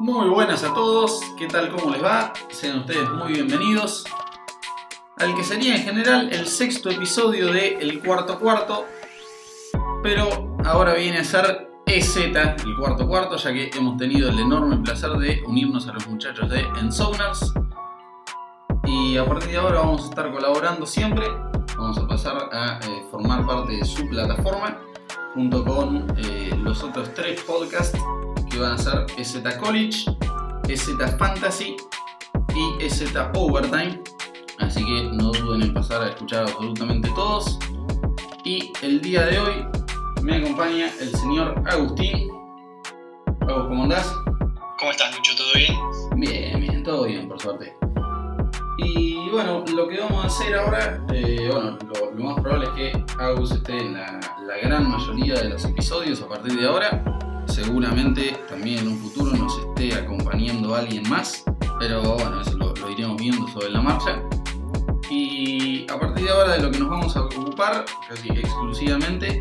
Muy buenas a todos, ¿qué tal? ¿Cómo les va? Sean ustedes muy bienvenidos al que sería en general el sexto episodio de El Cuarto Cuarto, pero ahora viene a ser EZ, el cuarto cuarto, ya que hemos tenido el enorme placer de unirnos a los muchachos de Ensoners. Y a partir de ahora vamos a estar colaborando siempre, vamos a pasar a eh, formar parte de su plataforma, junto con eh, los otros tres podcasts que van a ser EZ College, EZ Fantasy y EZ Overtime. Así que no duden en pasar a escuchar absolutamente todos. Y el día de hoy me acompaña el señor Agustín. Agus, ¿cómo andás? ¿Cómo estás, Lucho? ¿Todo bien? Bien, bien, todo bien, por suerte. Y bueno, lo que vamos a hacer ahora, eh, bueno, lo, lo más probable es que Agus esté en la, la gran mayoría de los episodios a partir de ahora. Seguramente también en un futuro nos esté acompañando alguien más, pero bueno, eso lo, lo iremos viendo sobre la marcha. Y a partir de ahora de lo que nos vamos a ocupar, casi exclusivamente,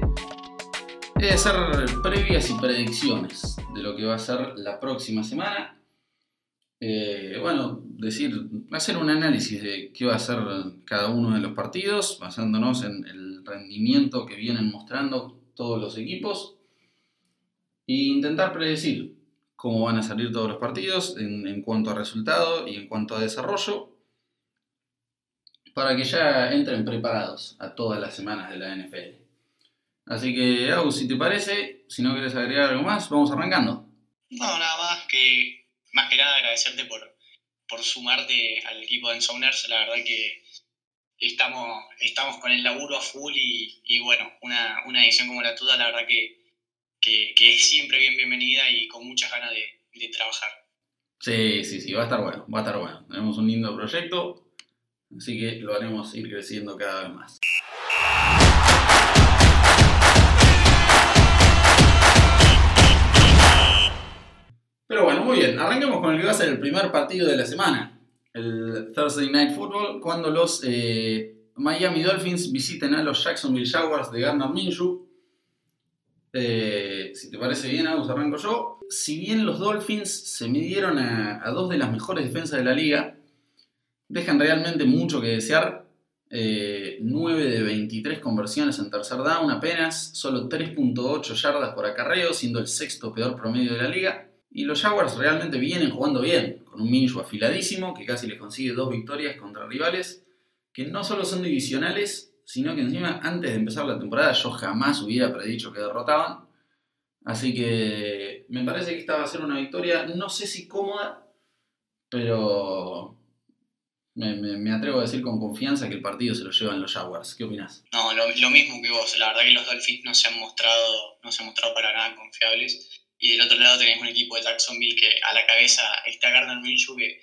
es hacer previas y predicciones de lo que va a ser la próxima semana. Eh, bueno, decir, hacer un análisis de qué va a ser cada uno de los partidos, basándonos en el rendimiento que vienen mostrando todos los equipos, e intentar predecir cómo van a salir todos los partidos en, cuanto a resultado y en cuanto a desarrollo, para que ya entren preparados a todas las semanas de la NFL. Así que, Agus, si te parece, si no quieres agregar algo más, vamos arrancando. No, nada más que, más que nada agradecerte por, por sumarte al equipo de Ensoners. La verdad que estamos, estamos con el laburo a full y, y bueno, una, una edición como la tuya, la verdad que, que, es siempre bien bienvenida y con muchas ganas de, trabajar. Sí, sí, sí, va a estar bueno, va a estar bueno. Tenemos un lindo proyecto, así que lo haremos ir creciendo cada vez más. Pero bueno, muy bien, arranquemos con el que va a ser el primer partido de la semana, el Thursday Night Football, cuando los eh, Miami Dolphins visiten a los Jacksonville Jaguars de Gardner Minshew. Eh, si te parece bien, Agus, arranco yo. Si bien los Dolphins se midieron a, dos de las mejores defensas de la liga, dejan realmente mucho que desear. Eh, 9 de 23 conversiones en tercer down apenas, solo 3.8 yardas por acarreo, siendo el sexto peor promedio de la liga. Y los Jaguars realmente vienen jugando bien, con un Minshew afiladísimo que casi les consigue dos victorias contra rivales que no solo son divisionales, sino que encima antes de empezar la temporada yo jamás hubiera predicho que derrotaban. Así que me parece que esta va a ser una victoria, no sé si cómoda, pero me, me- atrevo a decir con confianza que el partido se lo llevan los Jaguars. ¿Qué opinas? No, lo, lo mismo que vos. La verdad que los Dolphins no se han mostrado, no se han mostrado para nada confiables. Y del otro lado tenés un equipo de Jacksonville que a la cabeza está Gardner Minshew que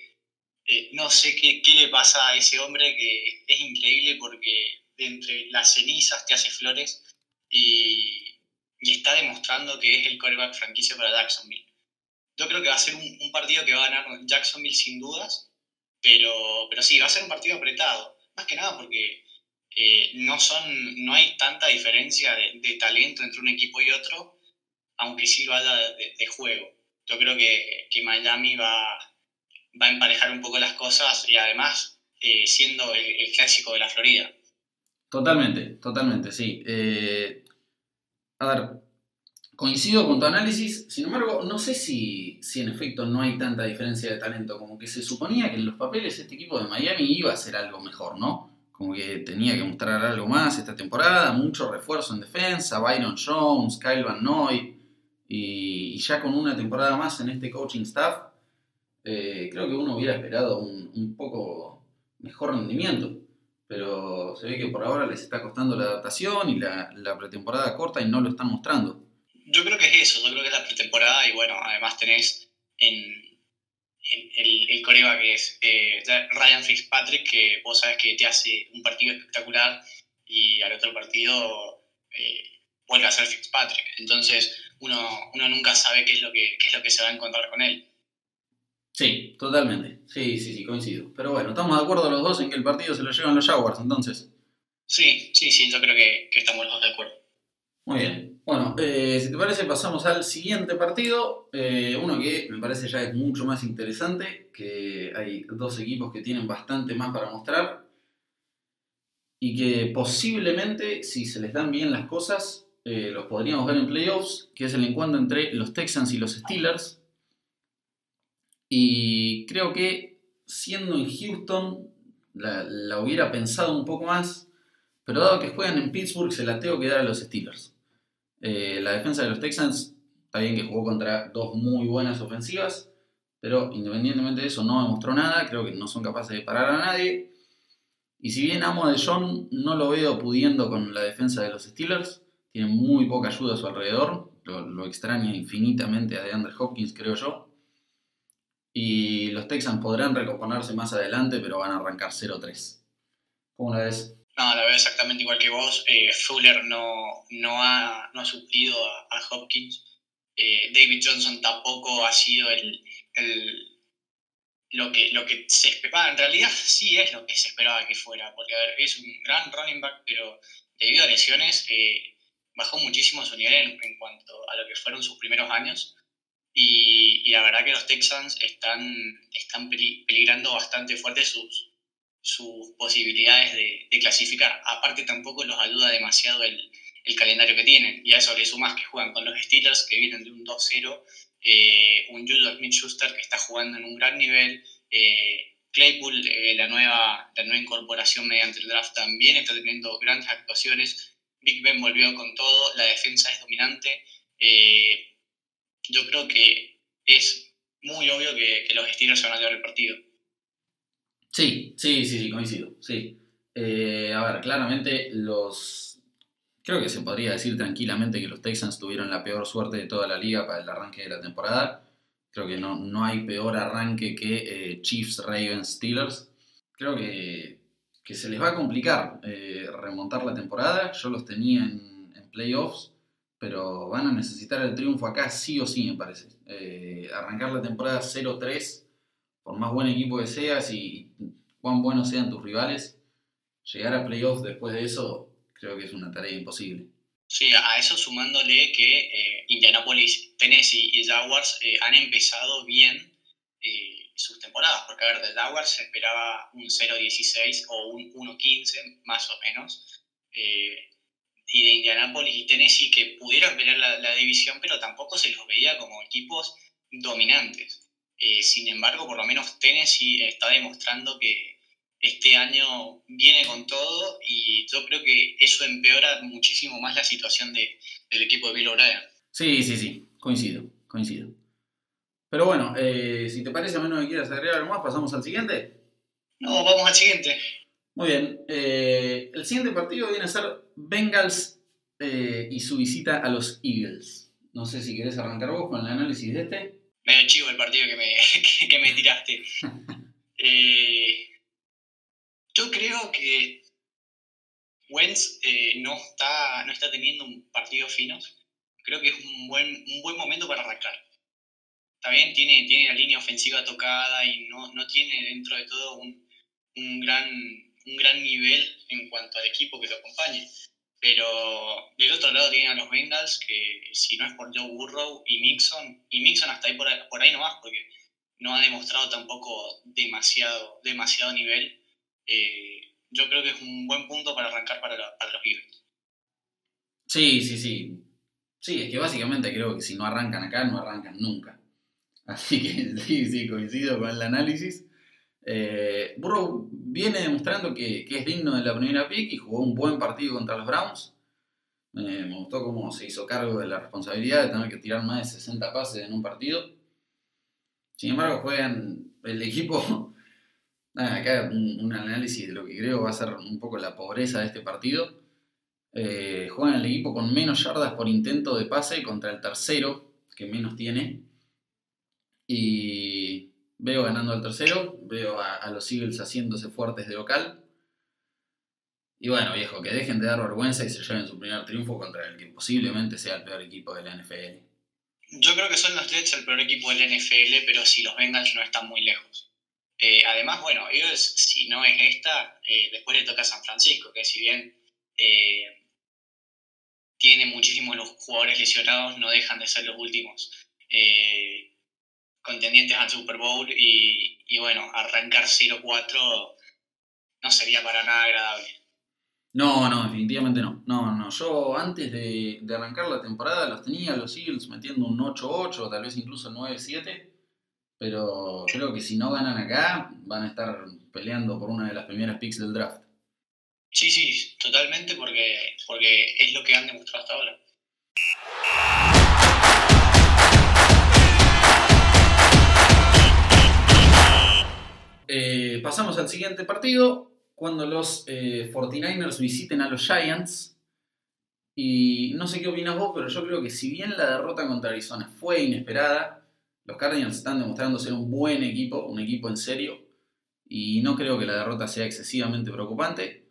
eh, no sé qué, qué le pasa a ese hombre que es increíble porque de entre las cenizas te hace flores y, y está demostrando que es el coreback franquicia para Jacksonville. Yo creo que va a ser un, un partido que va a ganar Jacksonville sin dudas, pero, pero sí, va a ser un partido apretado. Más que nada porque eh, no, son, no hay tanta diferencia de, de talento entre un equipo y otro, aunque sí lo haya de, de juego. Yo creo que, que Miami va, va a emparejar un poco las cosas y además eh, siendo el, el clásico de la Florida. Totalmente, totalmente, sí. Eh, a ver, coincido con tu análisis, sin embargo, no sé si, si en efecto no hay tanta diferencia de talento, como que se suponía que en los papeles este equipo de Miami iba a ser algo mejor, ¿no? Como que tenía que mostrar algo más esta temporada, mucho refuerzo en defensa, Byron Jones, Kyle Van Noy, y, ya con una temporada más en este coaching staff, eh, creo que uno hubiera esperado un poco mejor rendimiento pero se ve que por ahora les está costando la adaptación y la, la pretemporada corta y no lo están mostrando. Yo creo que es eso, yo creo que es la pretemporada y bueno, además tenés en, el, el coreback que es eh, Ryan Fitzpatrick, que vos sabés que te hace un partido espectacular y al otro partido eh, vuelve a ser Fitzpatrick. Entonces uno, uno nunca sabe qué es, lo que, qué es lo que se va a encontrar con él. Sí, totalmente. Sí, sí, sí, coincido. Pero bueno, estamos de acuerdo los dos en que el partido se lo llevan los Jaguars, entonces. Sí, sí, sí, yo creo que, que estamos los dos de acuerdo. Muy bien. Bueno, eh, si te parece, pasamos al siguiente partido. Eh, uno que me parece ya es mucho más interesante, que hay dos equipos que tienen bastante más para mostrar y que posiblemente, si se les dan bien las cosas, eh, los podríamos ver en playoffs, que es el encuentro entre los Texans y los Steelers. Y creo que siendo en Houston, la, hubiera pensado un poco más, pero dado que juegan en Pittsburgh, se la tengo que dar a los Steelers. Eh, la defensa de los Texans, está bien que jugó contra dos muy buenas ofensivas, pero independientemente de eso no demostró nada, creo que no son capaces de parar a nadie. Y si bien amo de John, no lo veo pudiendo con la defensa de los Steelers, tiene muy poca ayuda a su alrededor, lo, lo extraña infinitamente a DeAndre Hopkins, creo yo. Y los Texans podrán recomponerse más adelante, pero van a arrancar 0-3. ¿Cómo la ves? No, la veo exactamente igual que vos. Eh, Fuller no, no, ha, no ha suplido a, Hopkins. Eh, David Johnson tampoco ha sido el, el, lo, que, lo que se esperaba. En realidad sí es lo que se esperaba que fuera, porque a ver, es un gran running back, pero debido a lesiones eh, bajó muchísimo su nivel en, en, cuanto a lo que fueron sus primeros años. Y, la verdad que los Texans están, están peligrando bastante fuerte sus, sus posibilidades de, clasificar. Aparte tampoco los ayuda demasiado el, calendario que tienen. Y a eso le sumas que juegan con los Steelers, que vienen de un 2-0, eh, un Judah Smith-Schuster que está jugando en un gran nivel, eh, Claypool, eh, la, nueva, la nueva incorporación mediante el draft, también está teniendo grandes actuaciones. Big Ben volvió con todo, la defensa es dominante yo creo que es muy obvio que, los Steelers se van a llevar el partido. Sí, sí, sí, sí, coincido. Sí. Eh, a ver, claramente los. Creo que se podría decir tranquilamente que los Texans tuvieron la peor suerte de toda la liga para el arranque de la temporada. Creo que no, no hay peor arranque que eh, Chiefs, Ravens, Steelers. Creo que, que, se les va a complicar eh, remontar la temporada. Yo los tenía en, en playoffs pero van a necesitar el triunfo acá sí o sí, me parece. Eh, arrancar la temporada 0-3, por más buen equipo que seas y cuán buenos sean tus rivales, llegar a playoffs después de eso creo que es una tarea imposible. Sí, a eso sumándole que eh, Indianapolis, Tennessee y Jaguars eh, han empezado bien sus temporadas, porque a ver, de Jaguars se esperaba un 0-16 o un 1-15 más o menos y de Indianapolis y Tennessee que pudieron pelear la, división, pero tampoco se los veía como equipos dominantes. Eh, sin embargo, por lo menos Tennessee está demostrando que este año viene con todo y yo creo que eso empeora muchísimo más la situación de, del equipo de Bill O'Brien. Sí, sí, sí, coincido, coincido. Pero bueno, eh, si te parece, a menos que quieras agregar algo más, pasamos al siguiente. No, vamos al siguiente. Muy bien. Eh, el siguiente partido viene a ser Bengals eh, y su visita a los Eagles. No sé si querés arrancar vos con el análisis de este. Medio chivo el partido que me, que, me tiraste. Eh, yo creo que Wentz no, está, no está teniendo un partido fino. Creo que es un buen, un buen momento para arrancar. Está bien, tiene, tiene la línea ofensiva tocada y no, no tiene dentro de todo un, un gran un gran nivel en cuanto al equipo que lo acompañe. Pero del otro lado tienen a los Bengals, que si no es por Joe Burrow y Mixon, y Mixon hasta ahí por, ahí, por ahí nomás, porque no ha demostrado tampoco demasiado, demasiado nivel, eh, yo creo que es un buen punto para arrancar para, los Eagles. Sí, sí, sí. Sí, es que básicamente creo que si no arrancan acá, no arrancan nunca. Así que sí, sí, coincido con el análisis. Eh, Burrow viene demostrando que, es digno de la primera pick y jugó un buen partido contra los Browns. me gustó cómo se hizo cargo de la responsabilidad de tener que tirar más de 60 pases en un partido. Sin embargo, juegan el equipo. acá un, análisis de lo que creo va a ser un poco la pobreza de este partido. Eh, juegan el equipo con menos yardas por intento de pase contra el tercero, que menos tiene. Y Veo ganando al tercero, veo a, los Eagles haciéndose fuertes de local. Y bueno, viejo, que dejen de dar vergüenza y se lleven su primer triunfo contra el que posiblemente sea el peor equipo de la NFL. Yo creo que son los Jets el peor equipo de la NFL, pero si los Bengals no están muy lejos. Eh, además, bueno, ellos, si no es esta, eh, después le toca a San Francisco, que si bien eh, tiene muchísimos los jugadores lesionados, no dejan de ser los últimos contendientes al Super Bowl y, y bueno, arrancar 0-4 no sería para nada agradable. No, no, definitivamente no. No, no. Yo antes de, de arrancar la temporada los tenía los Eagles metiendo un 8-8, tal vez incluso 9-7. Pero creo que si no ganan acá, van a estar peleando por una de las primeras picks del draft. Sí, sí, totalmente, porque, porque es lo que han demostrado hasta ahora. Eh, pasamos al siguiente partido, cuando los eh, 49ers visiten a los Giants. Y no sé qué opinas vos, pero yo creo que si bien la derrota contra Arizona fue inesperada, los Cardinals están demostrando ser un buen equipo, un equipo en serio. Y no creo que la derrota sea excesivamente preocupante.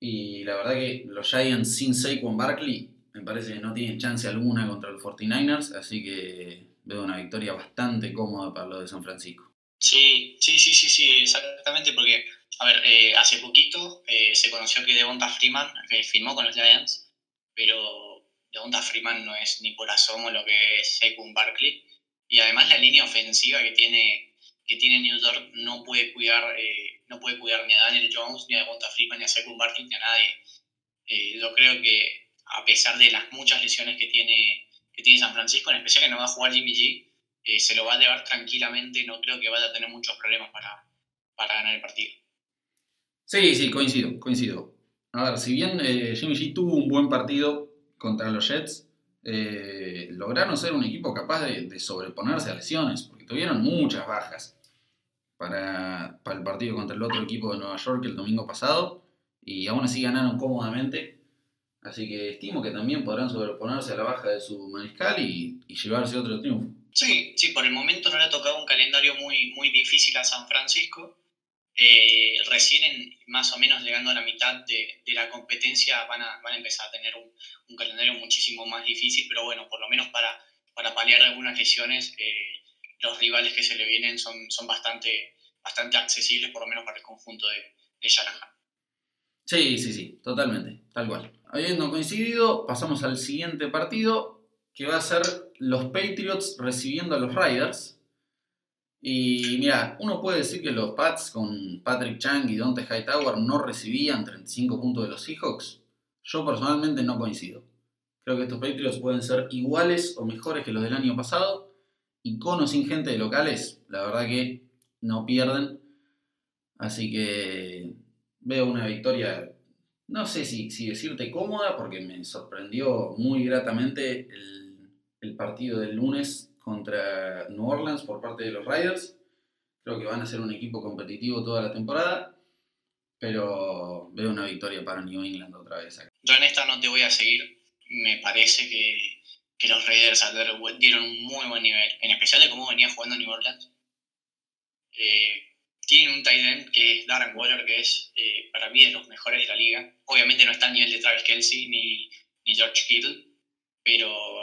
Y la verdad que los Giants sin Saquon Barkley me parece que no tienen chance alguna contra los 49ers. Así que veo una victoria bastante cómoda para los de San Francisco. Sí, sí, sí, sí, sí, exactamente, porque, a ver, eh, hace poquito eh, se conoció que Devonta Freeman firmó con los Giants, pero Devonta Freeman no es ni por asomo lo que es Saquon Barkley, y además la línea ofensiva que tiene, que tiene New York no puede cuidar, eh, no puede cuidar ni a Daniel Jones, ni a Devonta Freeman, ni a Saquon Barkley, ni a nadie. Yo creo que a pesar de las muchas lesiones que tiene, que tiene San Francisco, en especial que no va a jugar Jimmy G, eh, se lo va a llevar tranquilamente, no creo que vaya a tener muchos problemas para, para ganar el partido. Sí, sí, coincido, coincido. A ver, si bien eh, Jimmy G tuvo un buen partido contra los Jets, eh, lograron ser un equipo capaz de, sobreponerse a lesiones, porque tuvieron muchas bajas para, para, el partido contra el otro equipo de Nueva York el domingo pasado, y aún así ganaron cómodamente. Así que estimo que también podrán sobreponerse a la baja de su mariscal y llevarse otro triunfo. Sí, sí, por el momento no le ha tocado un calendario muy, muy difícil a San Francisco. Eh, recién más o menos llegando a la mitad de, de la competencia van a, van a, empezar a tener un, un, calendario muchísimo más difícil, pero bueno, por lo menos para, para paliar algunas lesiones, eh, los rivales que se le vienen son, son bastante, bastante accesibles, por lo menos para el conjunto de, de Shanahan. Sí, sí, sí, totalmente, tal cual. Habiendo coincidido, pasamos al siguiente partido, que va a ser los Patriots recibiendo a los Riders. Y mira, uno puede decir que los Pats con Patrick Chang y Dante Hightower no recibían 35 puntos de los Seahawks. Yo personalmente no coincido. Creo que estos Patriots pueden ser iguales o mejores que los del año pasado. Y con o sin gente de locales, la verdad que no pierden. Así que veo una victoria, no sé si, decirte cómoda, porque me sorprendió muy gratamente el, el partido del lunes contra New Orleans por parte de los Riders. Creo que van a ser un equipo competitivo toda la temporada, pero veo una victoria para New England otra vez. Acá. Yo en esta no te voy a seguir. Me parece que, que los Raiders dieron un muy buen nivel, en especial de cómo venía jugando New Orleans. Eh, tienen un tight end que es Darren Waller, que es eh, para mí de los mejores de la liga. Obviamente no está a nivel de Travis Kelsey ni, ni George Kittle, pero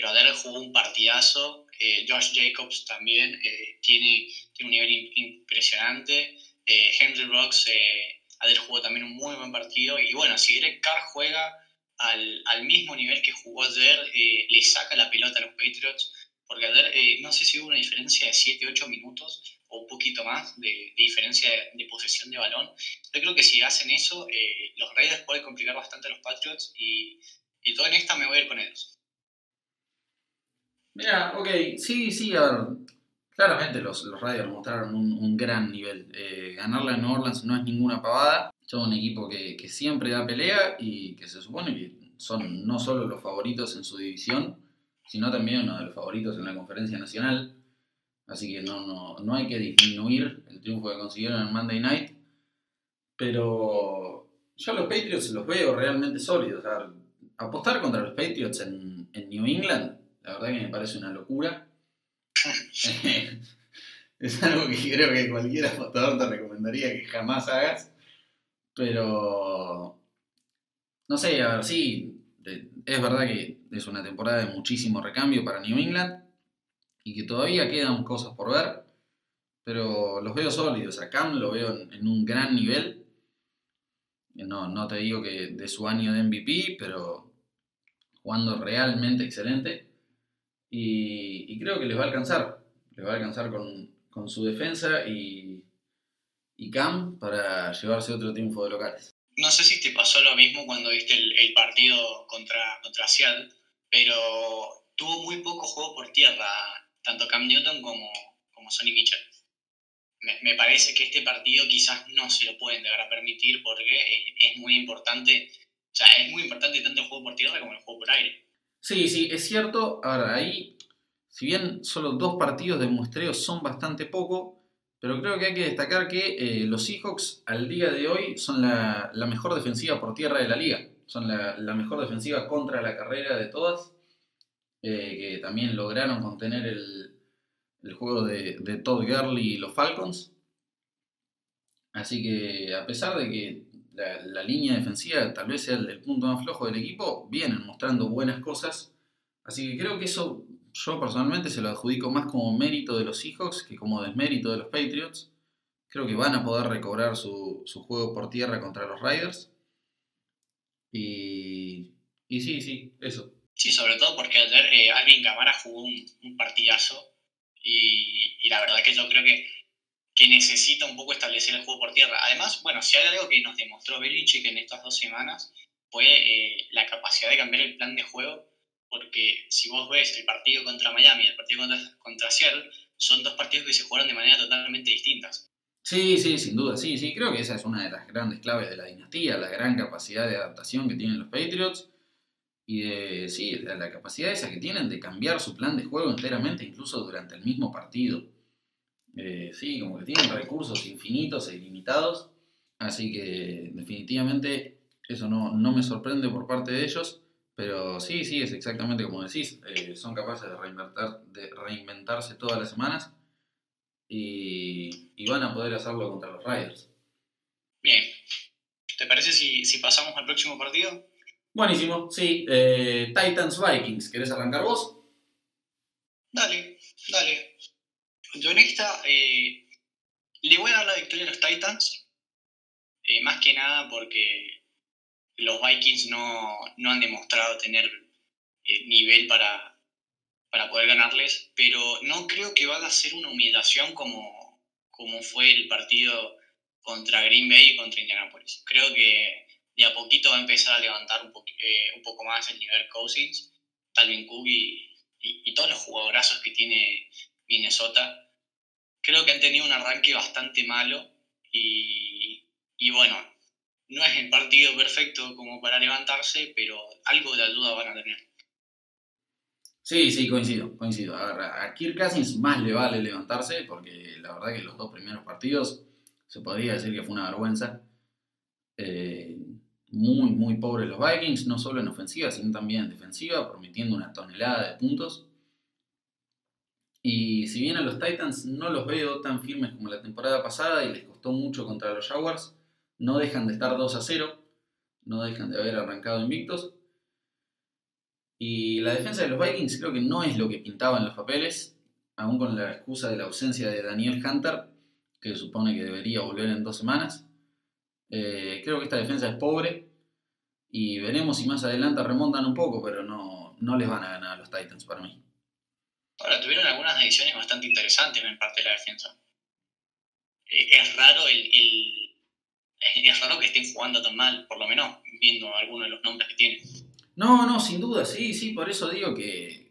pero Adele jugó un partidazo. Eh, Josh Jacobs también eh, tiene, tiene, un nivel impresionante. Eh, Henry Rocks, eh, Adele jugó también un muy buen partido. Y bueno, si Derek Carr juega al, al mismo nivel que jugó ayer, eh, le saca la pelota a los Patriots. Porque ayer no sé si hubo una diferencia de 7-8 minutos o un poquito más de, de diferencia de, de, posesión de balón. Yo creo que si hacen eso, los Raiders pueden complicar bastante a los Patriots. Y, y todo en esta me voy a ir con ellos. Mira, ok, sí, sí, a ver, claramente los, los Raiders mostraron un, un gran nivel. Eh, ganarle a New Orleans no es ninguna pavada. Son un equipo que, que, siempre da pelea y que se supone que son no solo los favoritos en su división, sino también uno de los favoritos en la conferencia nacional. Así que no, no, no hay que disminuir el triunfo que consiguieron en Monday Night. Pero yo a los Patriots los veo realmente sólidos. Apostar contra los Patriots en, en New England la verdad que me parece una locura. es algo que creo que cualquier apostador te recomendaría que jamás hagas. Pero. No sé, a ver, sí. Es verdad que es una temporada de muchísimo recambio para New England. Y que todavía quedan cosas por ver. Pero los veo sólidos. A Cam lo veo en, en un gran nivel. No, no te digo que de su año de MVP, pero jugando realmente excelente. Y, creo que les va a alcanzar. Les va a alcanzar con, su defensa y, y Cam para llevarse otro triunfo de locales. No sé si te pasó lo mismo cuando viste el, partido contra, contra Seattle, pero tuvo muy poco juego por tierra, tanto Cam Newton como, como Sonny Mitchell. Me, parece que este partido quizás no se lo pueden a permitir porque es, muy importante, o sea, es muy importante tanto el juego por tierra como el juego por aire. Sí, sí, es cierto. Ahora, ahí, si bien solo dos partidos de muestreo son bastante poco, pero creo que hay que destacar que eh, los Seahawks al día de hoy son la, mejor defensiva por tierra de la liga. Son la, mejor defensiva contra la carrera de todas. Eh, que también lograron contener el, juego de, Todd Gurley y los Falcons. Así que a pesar de que la, línea defensiva tal vez sea el, punto más flojo del equipo, vienen mostrando buenas cosas. Así que creo que eso yo personalmente se lo adjudico más como mérito de los Seahawks que como desmérito de los Patriots. Creo que van a poder recobrar su, juego por tierra contra los Riders. Y, y sí, sí, eso. Sí, sobre todo porque ayer eh, Alvin Camara jugó un, partidazo y, la verdad que yo creo que, que necesita un poco establecer el juego por tierra. Además, bueno, si hay algo que nos demostró Belichick en estas dos semanas fue eh, la capacidad de cambiar el plan de juego porque si vos ves el partido contra Miami y el partido contra, Seattle, son dos partidos que se jugaron de manera totalmente distintas. Sí, sí, sin duda, sí, sí, creo que esa es una de las grandes claves de la dinastía, la gran capacidad de adaptación que tienen los Patriots y de, sí, la capacidad esa que tienen de cambiar su plan de juego enteramente, incluso durante el mismo partido. Eh, sí, como que tienen recursos infinitos e ilimitados, así que definitivamente eso no, no me sorprende por parte de ellos. Pero sí, sí, es exactamente como decís. Eh, son capaces de, reinventar, de reinventarse todas las semanas y, van a poder hacerlo contra los Riders. Bien. ¿Te parece si, pasamos al próximo partido? Buenísimo, sí. Eh, Titans Vikings, ¿querés arrancar vos? Dale, dale. Yo en esta eh, le voy a dar la victoria a los Titans, más que nada porque los Vikings no, han demostrado tener eh, nivel para, para poder ganarles, pero no creo que vaya a ser una humillación como, como fue el partido contra Green Bay y contra Indianapolis. Creo que de a poquito va a empezar a levantar un, eh, un poco más el nivel Cousins, Talvin Cook y, todos los jugadorazos que tiene Minnesota. Creo que han tenido un arranque bastante malo y, bueno, no es el partido perfecto como para levantarse, pero algo de ayuda van a tener. Sí, sí, coincido, coincido. A, a Kirk Cousins más le vale levantarse, porque la verdad que los dos primeros partidos se podría decir que fue una vergüenza. Eh, muy, muy pobres los Vikings, no solo en ofensiva, sino también en defensiva, permitiendo una tonelada de puntos. Y si bien a los Titans no los veo tan firmes como la temporada pasada y les costó mucho contra los Jaguars, no dejan de estar 2 a 0, no dejan de haber arrancado invictos. Y la defensa de los Vikings creo que no es lo que pintaban los papeles, aún con la excusa de la ausencia de Daniel Hunter, que supone que debería volver en dos semanas. Eh, creo que esta defensa es pobre y veremos si más adelante remontan un poco, pero no, no les van a ganar a los Titans para mí. Ahora, tuvieron algunas decisiones bastante interesantes en parte de la defensa. Eh, es raro el es raro que estén jugando tan mal, por lo menos viendo algunos de los nombres que tienen. No, no, sin duda, sí, sí, por eso digo que,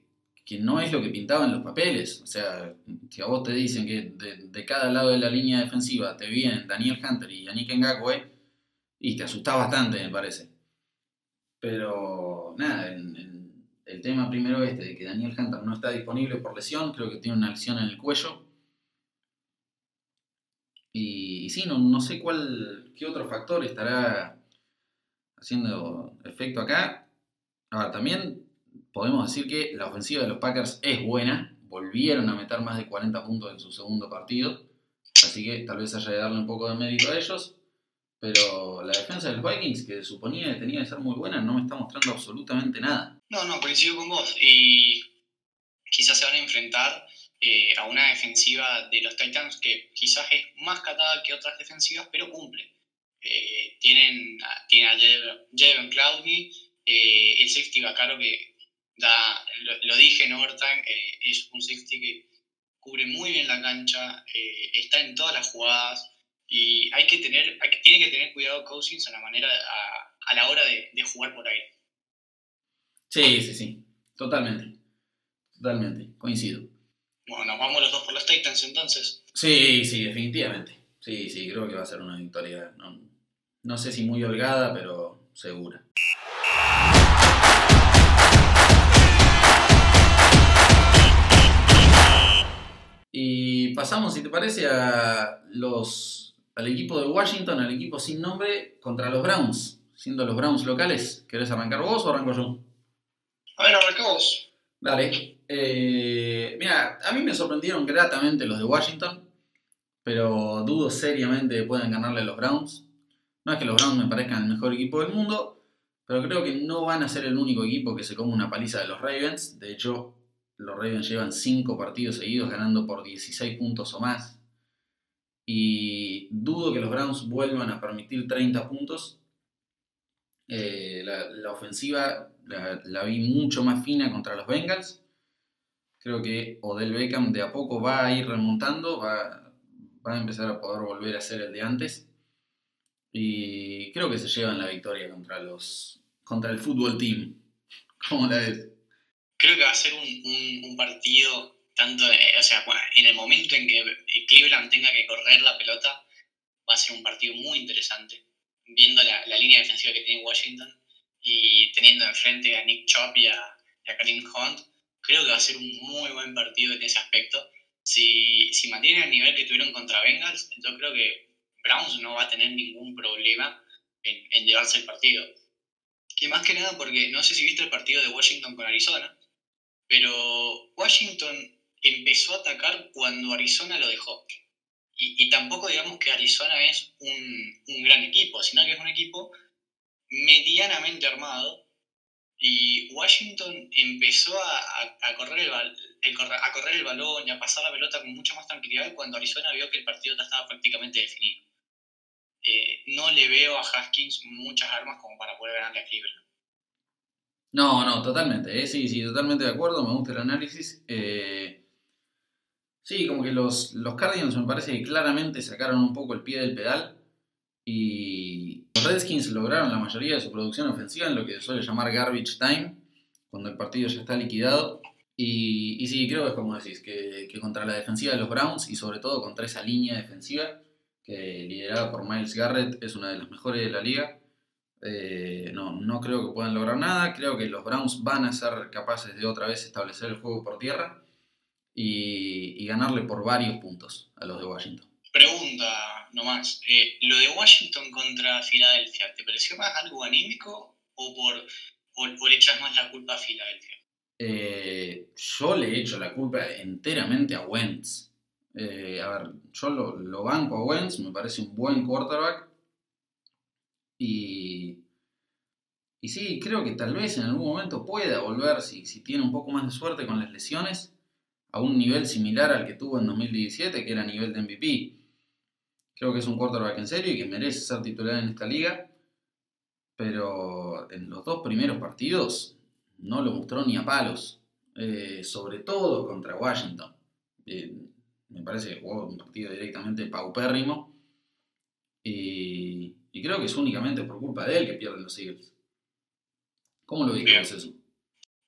no es lo que pintaban los papeles. O sea, si a vos te dicen que de, cada lado de la línea defensiva te vienen Daniel Hunter y Yannick Ngakwe, y te asusta bastante, me parece. Pero nada, el tema primero este de que Daniel Hunter no está disponible por lesión, creo que tiene una lesión en el cuello y, sí, no, no, sé cuál, qué otro factor estará haciendo efecto acá. Ahora, también podemos decir que la ofensiva de los Packers es buena. Volvieron a meter más de 40 puntos en su segundo partido. Así que tal vez haya de darle un poco de mérito a ellos. Pero la defensa de los Vikings, que suponía que tenía que ser muy buena, no me está mostrando absolutamente nada. No, no, coincido con vos. Y quizás se van a enfrentar eh, a una defensiva de los Titans que quizás es más catada que otras defensivas, pero cumple. Eh, tienen, tienen a Jevon Clowney, Eh, el safety Bacaro que da, lo, dije en overtime, es un safety que cubre muy bien la cancha, eh, está en todas las jugadas y hay que tener, tiene que tener cuidado Cousins a la manera a, la hora de, de, jugar por ahí. Sí, sí, sí, totalmente, totalmente, coincido. Bueno, nos vamos los dos por los Titans entonces. Sí, sí, definitivamente. Sí, sí, creo que va a ser una victoria, no, no sé si muy holgada, pero segura. Y pasamos, si te parece, a los, al equipo de Washington, al equipo sin nombre, contra los Browns, siendo los Browns locales. ¿Querés arrancar vos o arranco yo? A ver, arrancamos. Dale. Eh, mira, a mí me sorprendieron gratamente los de Washington, pero dudo seriamente que puedan ganarle a los Browns. No es que los Browns me parezcan el mejor equipo del mundo, pero creo que no van a ser el único equipo que se come una paliza de los Ravens. De hecho, los Ravens llevan 5 partidos seguidos ganando por 16 puntos o más. Y dudo que los Browns vuelvan a permitir 30 puntos. Eh, la, ofensiva la, vi mucho más fina contra los Bengals. Creo que Odell Beckham de a poco va a ir remontando, va, va a empezar a poder volver a ser el de antes. Y creo que se llevan la victoria contra los contra el fútbol team. ¿Cómo la ves? creo que va a ser un, un, partido, eh, o sea, en el momento en que Cleveland tenga que correr la pelota, va a ser un partido muy interesante, viendo la, línea defensiva que tiene Washington y teniendo enfrente a Nick Chop y a, Karim Hunt, creo que va a ser un muy buen partido en ese aspecto. Si, si mantienen el nivel que tuvieron contra Bengals, yo creo que Browns no va a tener ningún problema en, en llevarse el partido. Y más que nada porque no sé si viste el partido de Washington con Arizona, pero Washington empezó a atacar cuando Arizona lo dejó. Y, tampoco digamos que Arizona es un, un, gran equipo, sino que es un equipo medianamente armado. Y Washington empezó a, a, correr el, a correr el balón y a pasar la pelota con mucha más tranquilidad cuando Arizona vio que el partido ya estaba prácticamente definido. Eh, no le veo a Haskins muchas armas como para poder ganarle a Cleveland. No, no, totalmente, ¿eh? sí, sí, totalmente de acuerdo, me gusta el análisis. Eh, sí, como que los, los Cardinals me parece que claramente sacaron un poco el pie del pedal y los Redskins lograron la mayoría de su producción ofensiva en lo que se suele llamar garbage time, cuando el partido ya está liquidado. Y, y sí, creo que es como decís, que, que, contra la defensiva de los Browns y sobre todo contra esa línea defensiva, que liderada por Miles Garrett es una de las mejores de la liga, eh, no, no creo que puedan lograr nada. Creo que los Browns van a ser capaces de otra vez establecer el juego por tierra y, ganarle por varios puntos a los de Washington. Pregunta nomás, eh, ¿lo de Washington contra Filadelfia, ¿te pareció más algo anímico o por, por, echar más la culpa a Filadelfia? Eh, yo le echo la culpa enteramente a Wentz. a ver, yo lo, lo banco a Wentz, me parece un buen quarterback y, y sí, creo que tal vez en algún momento pueda volver, si, si tiene un poco más de suerte con las lesiones, a un nivel similar al que tuvo en 2017, que era nivel de MVP. Creo que es un quarterback en serio y que merece ser titular en esta liga, pero en los dos primeros partidos no lo mostró ni a palos, eh, sobre todo contra Washington. Eh, me parece que jugó un partido directamente paupérrimo. Y, y creo que es únicamente por culpa de él que pierden los Eagles. ¿Cómo lo viste eso?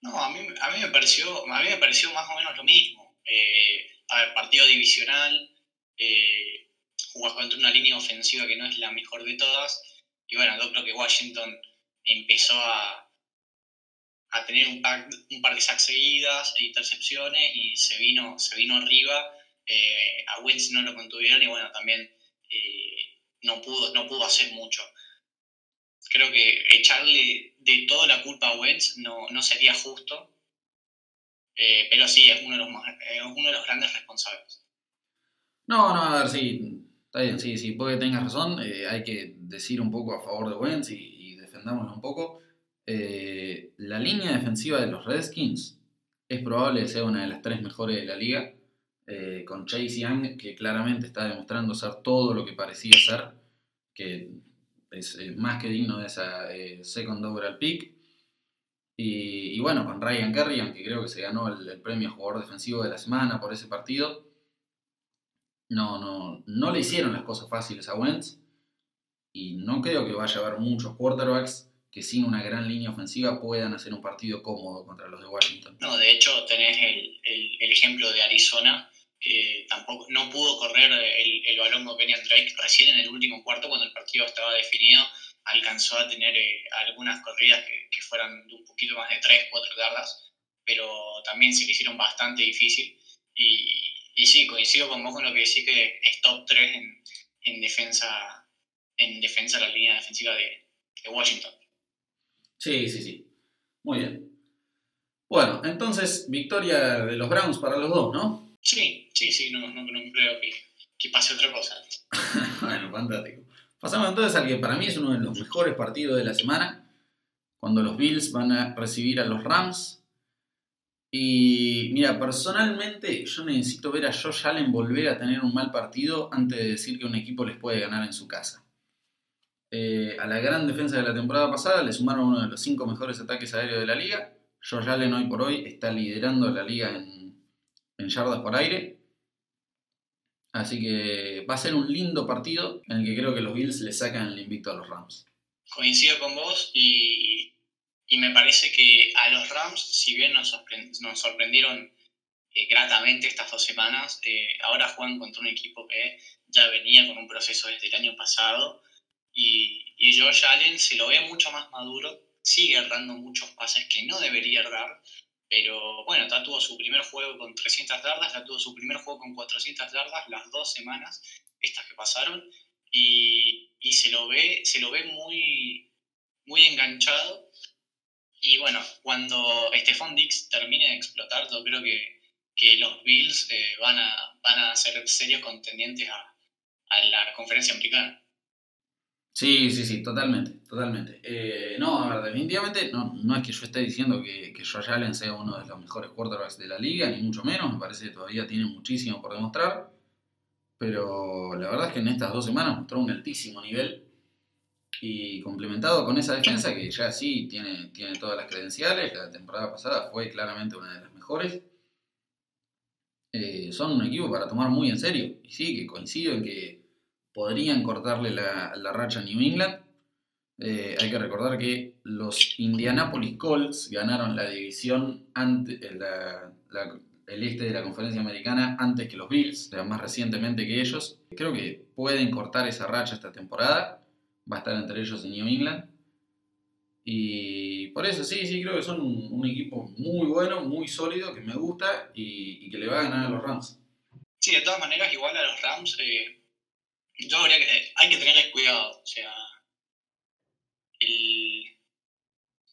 No, a mí, a mí, me pareció, a mí me pareció más o menos lo mismo. Eh, a ver, partido divisional, eh, jugas contra una línea ofensiva que no es la mejor de todas. Y bueno, yo creo que Washington empezó a, a tener un par, un par de sacks seguidas e intercepciones y se vino, se vino arriba. Eh, a Wentz no lo contuvieron y bueno, también eh, no pudo, no pudo hacer mucho. Creo que echarle de toda la culpa a Wentz no, no sería justo, eh, pero sí, es uno de, los uno de los grandes responsables. No, no, a ver, sí, está bien, sí, sí, puede que tengas razón, eh, hay que decir un poco a favor de Wentz y, defendámoslo un poco. Eh, la línea defensiva de los Redskins es probable que sea una de las tres mejores de la liga. Eh, con Chase Young, que claramente está demostrando ser todo lo que parecía ser, que es más que digno de esa eh, second overall pick. Y, bueno, con Ryan Kerry, aunque creo que se ganó el, premio jugador defensivo de la semana por ese partido, no, no, no le hicieron las cosas fáciles a Wentz. Y no creo que vaya a haber muchos quarterbacks que sin una gran línea ofensiva puedan hacer un partido cómodo contra los de Washington. No, de hecho tenés el, el, ejemplo de Arizona, que tampoco no pudo correr el, el balón con Kenny Drake recién en el último cuarto cuando el partido estaba definido alcanzó a tener eh, algunas corridas que, que, fueran de un poquito más de 3, 4 yardas, pero también se le hicieron bastante difícil. Y, y sí, coincido con vos con lo que decís que es top 3 en, en defensa en defensa de la línea defensiva de, de Washington. Sí, sí, sí. Muy bien. Bueno, entonces, victoria de los Browns para los dos, ¿no? Sí, sí, sí, no, no, no creo que, que, pase otra cosa. bueno, fantástico. Pasamos entonces al que para mí es uno de los mejores partidos de la semana, cuando los Bills van a recibir a los Rams. Y mira, personalmente yo necesito ver a Josh Allen volver a tener un mal partido antes de decir que un equipo les puede ganar en su casa. Eh, a la gran defensa de la temporada pasada le sumaron uno de los cinco mejores ataques aéreos de la liga. Josh Allen hoy por hoy está liderando la liga en, en yardas por aire Así que va a ser un lindo partido en el que creo que los Bills le sacan el invicto a los Rams. Coincido con vos y, y me parece que a los Rams, si bien nos, sorprendieron eh, gratamente estas dos semanas, eh, ahora juegan contra un equipo que ya venía con un proceso desde el año pasado y, y Josh Allen se lo ve mucho más maduro, sigue errando muchos pases que no debería errar, pero bueno, ya tuvo su primer juego con 300 yardas, ya tuvo su primer juego con 400 yardas las dos semanas, estas que pasaron, y, se lo ve, se lo ve muy, muy enganchado. Y bueno, cuando Stephon Dix termine de explotar, yo creo que, que los Bills eh, van, a, van a ser serios contendientes a la conferencia americana. Sí, sí, sí, totalmente, totalmente. Eh, no, a ver, definitivamente no, no es que yo esté diciendo que, que Josh Allen sea uno de los mejores quarterbacks de la liga, ni mucho menos, me parece que todavía tiene muchísimo por demostrar, pero la verdad es que en estas dos semanas mostró un altísimo nivel y complementado con esa defensa que ya sí tiene, tiene todas las credenciales, la temporada pasada fue claramente una de las mejores. Eh, son un equipo para tomar muy en serio, y sí, que coincido en que podrían cortarle la, racha a New England. Eh, hay que recordar que los Indianapolis Colts ganaron la división ante, eh, el este de la conferencia americana antes que los Bills, más recientemente que ellos. Creo que pueden cortar esa racha esta temporada. Va a estar entre ellos y New England. Y por eso sí, sí, creo que son un, equipo muy bueno, muy sólido, que me gusta y, que le va a ganar a los Rams. Sí, de todas maneras, igual a los Rams, eh, yo habría que, hay que tenerles cuidado. O sea,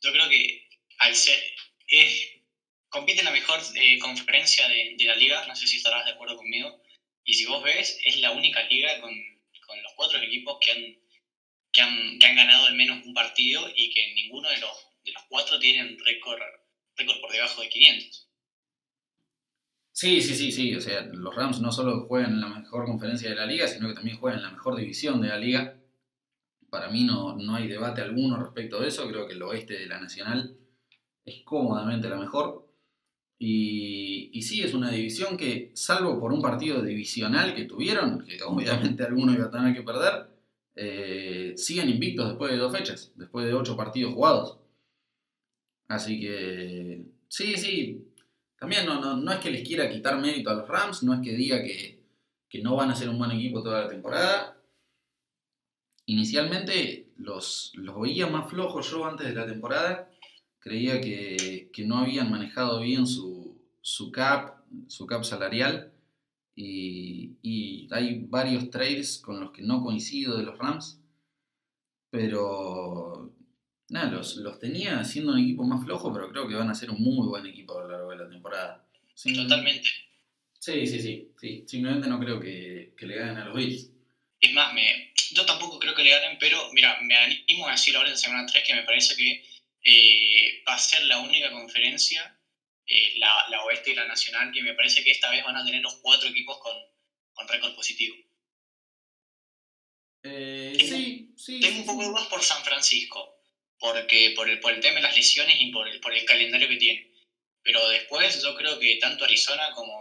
yo creo que al ser, es, compite en la mejor eh, conferencia de, de, la liga, no sé si estarás de acuerdo conmigo, y si vos ves, es la única liga con, con los cuatro equipos que han, que han, que han ganado al menos un partido y que ninguno de los, de los cuatro tienen récord, récord por debajo de 500. Sí, sí, sí, sí. O sea, los Rams no solo juegan en la mejor conferencia de la liga, sino que también juegan en la mejor división de la liga. Para mí no, no hay debate alguno respecto de eso. Creo que el oeste de la Nacional es cómodamente la mejor. Y, y, sí, es una división que, salvo por un partido divisional que tuvieron, que obviamente alguno iba a tener que perder, eh, siguen invictos después de dos fechas, después de ocho partidos jugados. Así que, sí, sí, también no, no, no, es que les quiera quitar mérito a los Rams, no es que diga que, que no van a ser un buen equipo toda la temporada. Inicialmente los, los veía más flojos yo antes de la temporada. Creía que, que no habían manejado bien su, su, cap, su cap salarial. Y, y, hay varios trades con los que no coincido de los Rams. Pero nada, los, los tenía siendo un equipo más flojo, pero creo que van a ser un muy buen equipo a lo largo de la temporada. Totalmente. Sí, sí, sí, sí. Simplemente no creo que, que le ganen a los Bills. Es más, me, yo tampoco creo que le ganen, pero mira, me animo a decir ahora en semana 3 que me parece que eh, va a ser la única conferencia, eh, la, la, oeste y la nacional, que me parece que esta vez van a tener los cuatro equipos con, con récord positivo. Eh, sí, sí. Tengo un poco de más por San Francisco porque por el, por el tema de las lesiones y por el, por el calendario que tiene. Pero después yo creo que tanto Arizona como,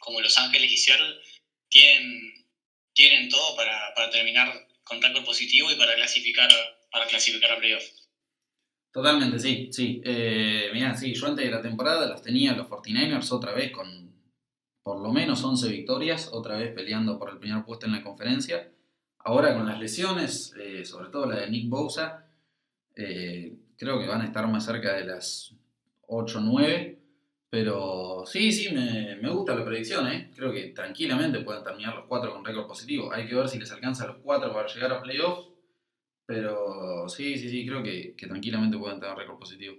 como Los Ángeles y Seattle tienen, tienen todo para, para terminar con récord positivo y para clasificar, para clasificar a playoff. Totalmente, sí, sí. Eh, mirá, sí, yo antes de la temporada los tenía los 49ers otra vez con por lo menos 11 victorias, otra vez peleando por el primer puesto en la conferencia. Ahora con las lesiones, eh, sobre todo la de Nick Bosa, eh, creo que van a estar más cerca de las 8 o 9. Pero sí, sí, me, me, gusta la predicción. ¿eh? Creo que tranquilamente pueden terminar los 4 con récord positivo. Hay que ver si les alcanza los 4 para llegar a playoffs. Pero sí, sí, sí, creo que, que tranquilamente pueden tener récord positivo.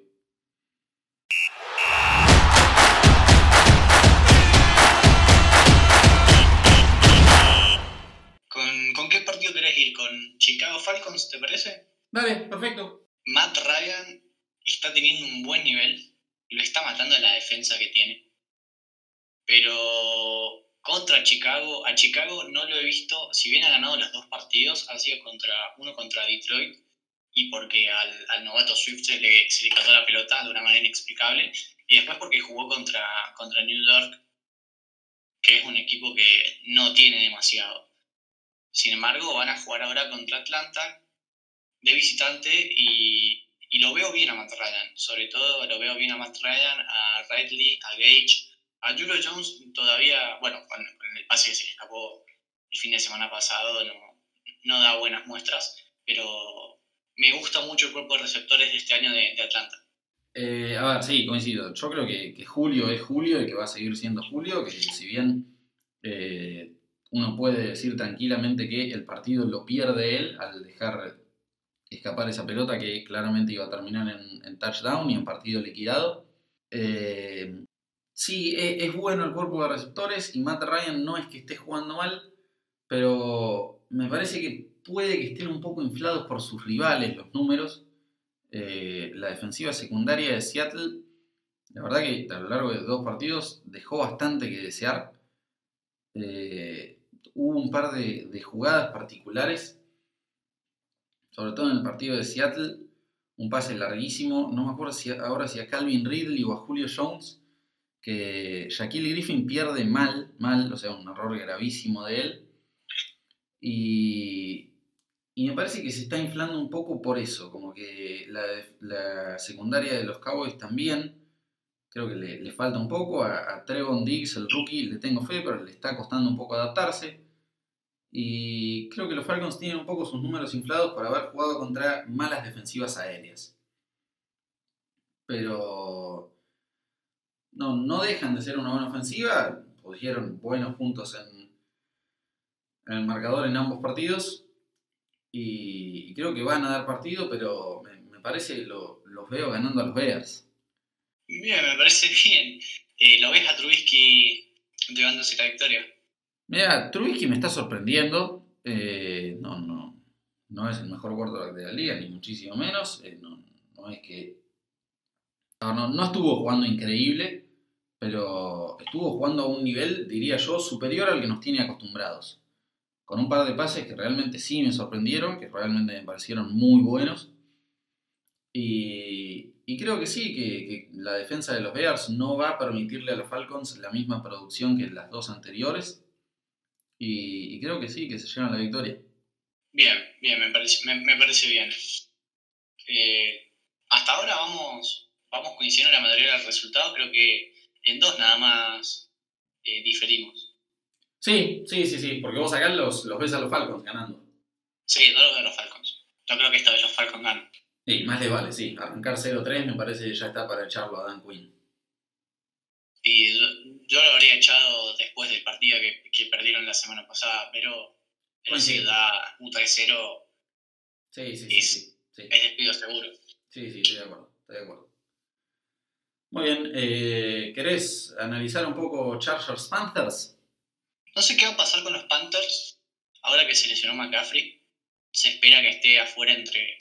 ¿Con, ¿Con qué partido querés ir? ¿Con Chicago Falcons, te parece? Dale, perfecto. Matt Ryan está teniendo un buen nivel, lo está matando la defensa que tiene. Pero contra Chicago, a Chicago no lo he visto, si bien ha ganado los dos partidos, ha sido contra uno contra Detroit y porque al, al novato Swift se le, se le cayó la pelota de una manera inexplicable y después porque jugó contra, contra New York, que es un equipo que no tiene demasiado. Sin embargo, van a jugar ahora contra Atlanta de visitante y, y lo veo bien a Matt Ryan. Sobre todo lo veo bien a Matt Ryan, a Ridley, a Gage, a Julio Jones todavía, bueno, con, el pase que se le escapó el fin de semana pasado no, no da buenas muestras, pero me gusta mucho el cuerpo de receptores de este año de, de Atlanta. Eh, a ver, sí, coincido. Yo creo que, Julio es Julio y que va a seguir siendo Julio, que si bien eh, uno puede decir tranquilamente que el partido lo pierde él al dejar escapar esa pelota que claramente iba a terminar en, touchdown y en partido liquidado. Eh, sí, es, es, bueno el cuerpo de receptores y Matt Ryan no es que esté jugando mal, pero me parece que puede que estén un poco inflados por sus rivales los números. Eh, la defensiva secundaria de Seattle, la verdad que a lo largo de dos partidos dejó bastante que desear. Eh, hubo un par de, jugadas particulares, sobre todo en el partido de Seattle, un pase larguísimo, no me acuerdo si ahora si a Calvin Ridley o a Julio Jones, que Shaquille Griffin pierde mal, mal, o sea, un error gravísimo de él. Y, y me parece que se está inflando un poco por eso, como que la, secundaria de los Cowboys también, creo que le, le falta un poco. A, a, Trevon Diggs, el rookie, le tengo fe, pero le está costando un poco adaptarse. Y creo que los Falcons tienen un poco sus números inflados por haber jugado contra malas defensivas aéreas. Pero no, no dejan de ser una buena ofensiva, pusieron buenos puntos en, en el marcador en ambos partidos y, creo que van a dar partido, pero me, parece que lo, los veo ganando a los Bears. Bien, me parece bien. Eh, ¿Lo ves a Trubisky llevándose la victoria? Mira, Trubisky me está sorprendiendo. Eh, no, no, no es el mejor quarterback de la liga, ni muchísimo menos. Eh, no, no, es que. No, estuvo jugando increíble, pero estuvo jugando a un nivel, diría yo, superior al que nos tiene acostumbrados con un par de pases que realmente sí me sorprendieron, que realmente me parecieron muy buenos. Y, creo que sí, que, la defensa de los Bears no va a permitirle a los Falcons la misma producción que las dos anteriores. Y, y creo que sí, que se llevan la victoria. Bien, bien, me parece, me, me parece bien. Eh, hasta ahora vamos, vamos coincidiendo en la mayoría de los resultados, creo que en dos nada más eh, diferimos. Sí, sí, sí, sí, porque vos acá los, los ves a los Falcons ganando. Sí, no los veo a los Falcons. Yo creo que esta vez los Falcons ganan. Sí, más les vale, sí. Arrancar 0-3 me parece que ya está para echarlo a Dan Quinn. Y yo, yo, lo habría echado después del partido que, que perdieron la semana pasada, pero, pues sí, da un 3-0. Sí, sí, es, sí, sí, Es despido seguro. Sí, sí, estoy de acuerdo, estoy de acuerdo. Muy bien, eh, ¿querés analizar un poco Chargers Panthers? No sé qué va a pasar con los Panthers ahora que se lesionó McCaffrey. Se espera que esté afuera entre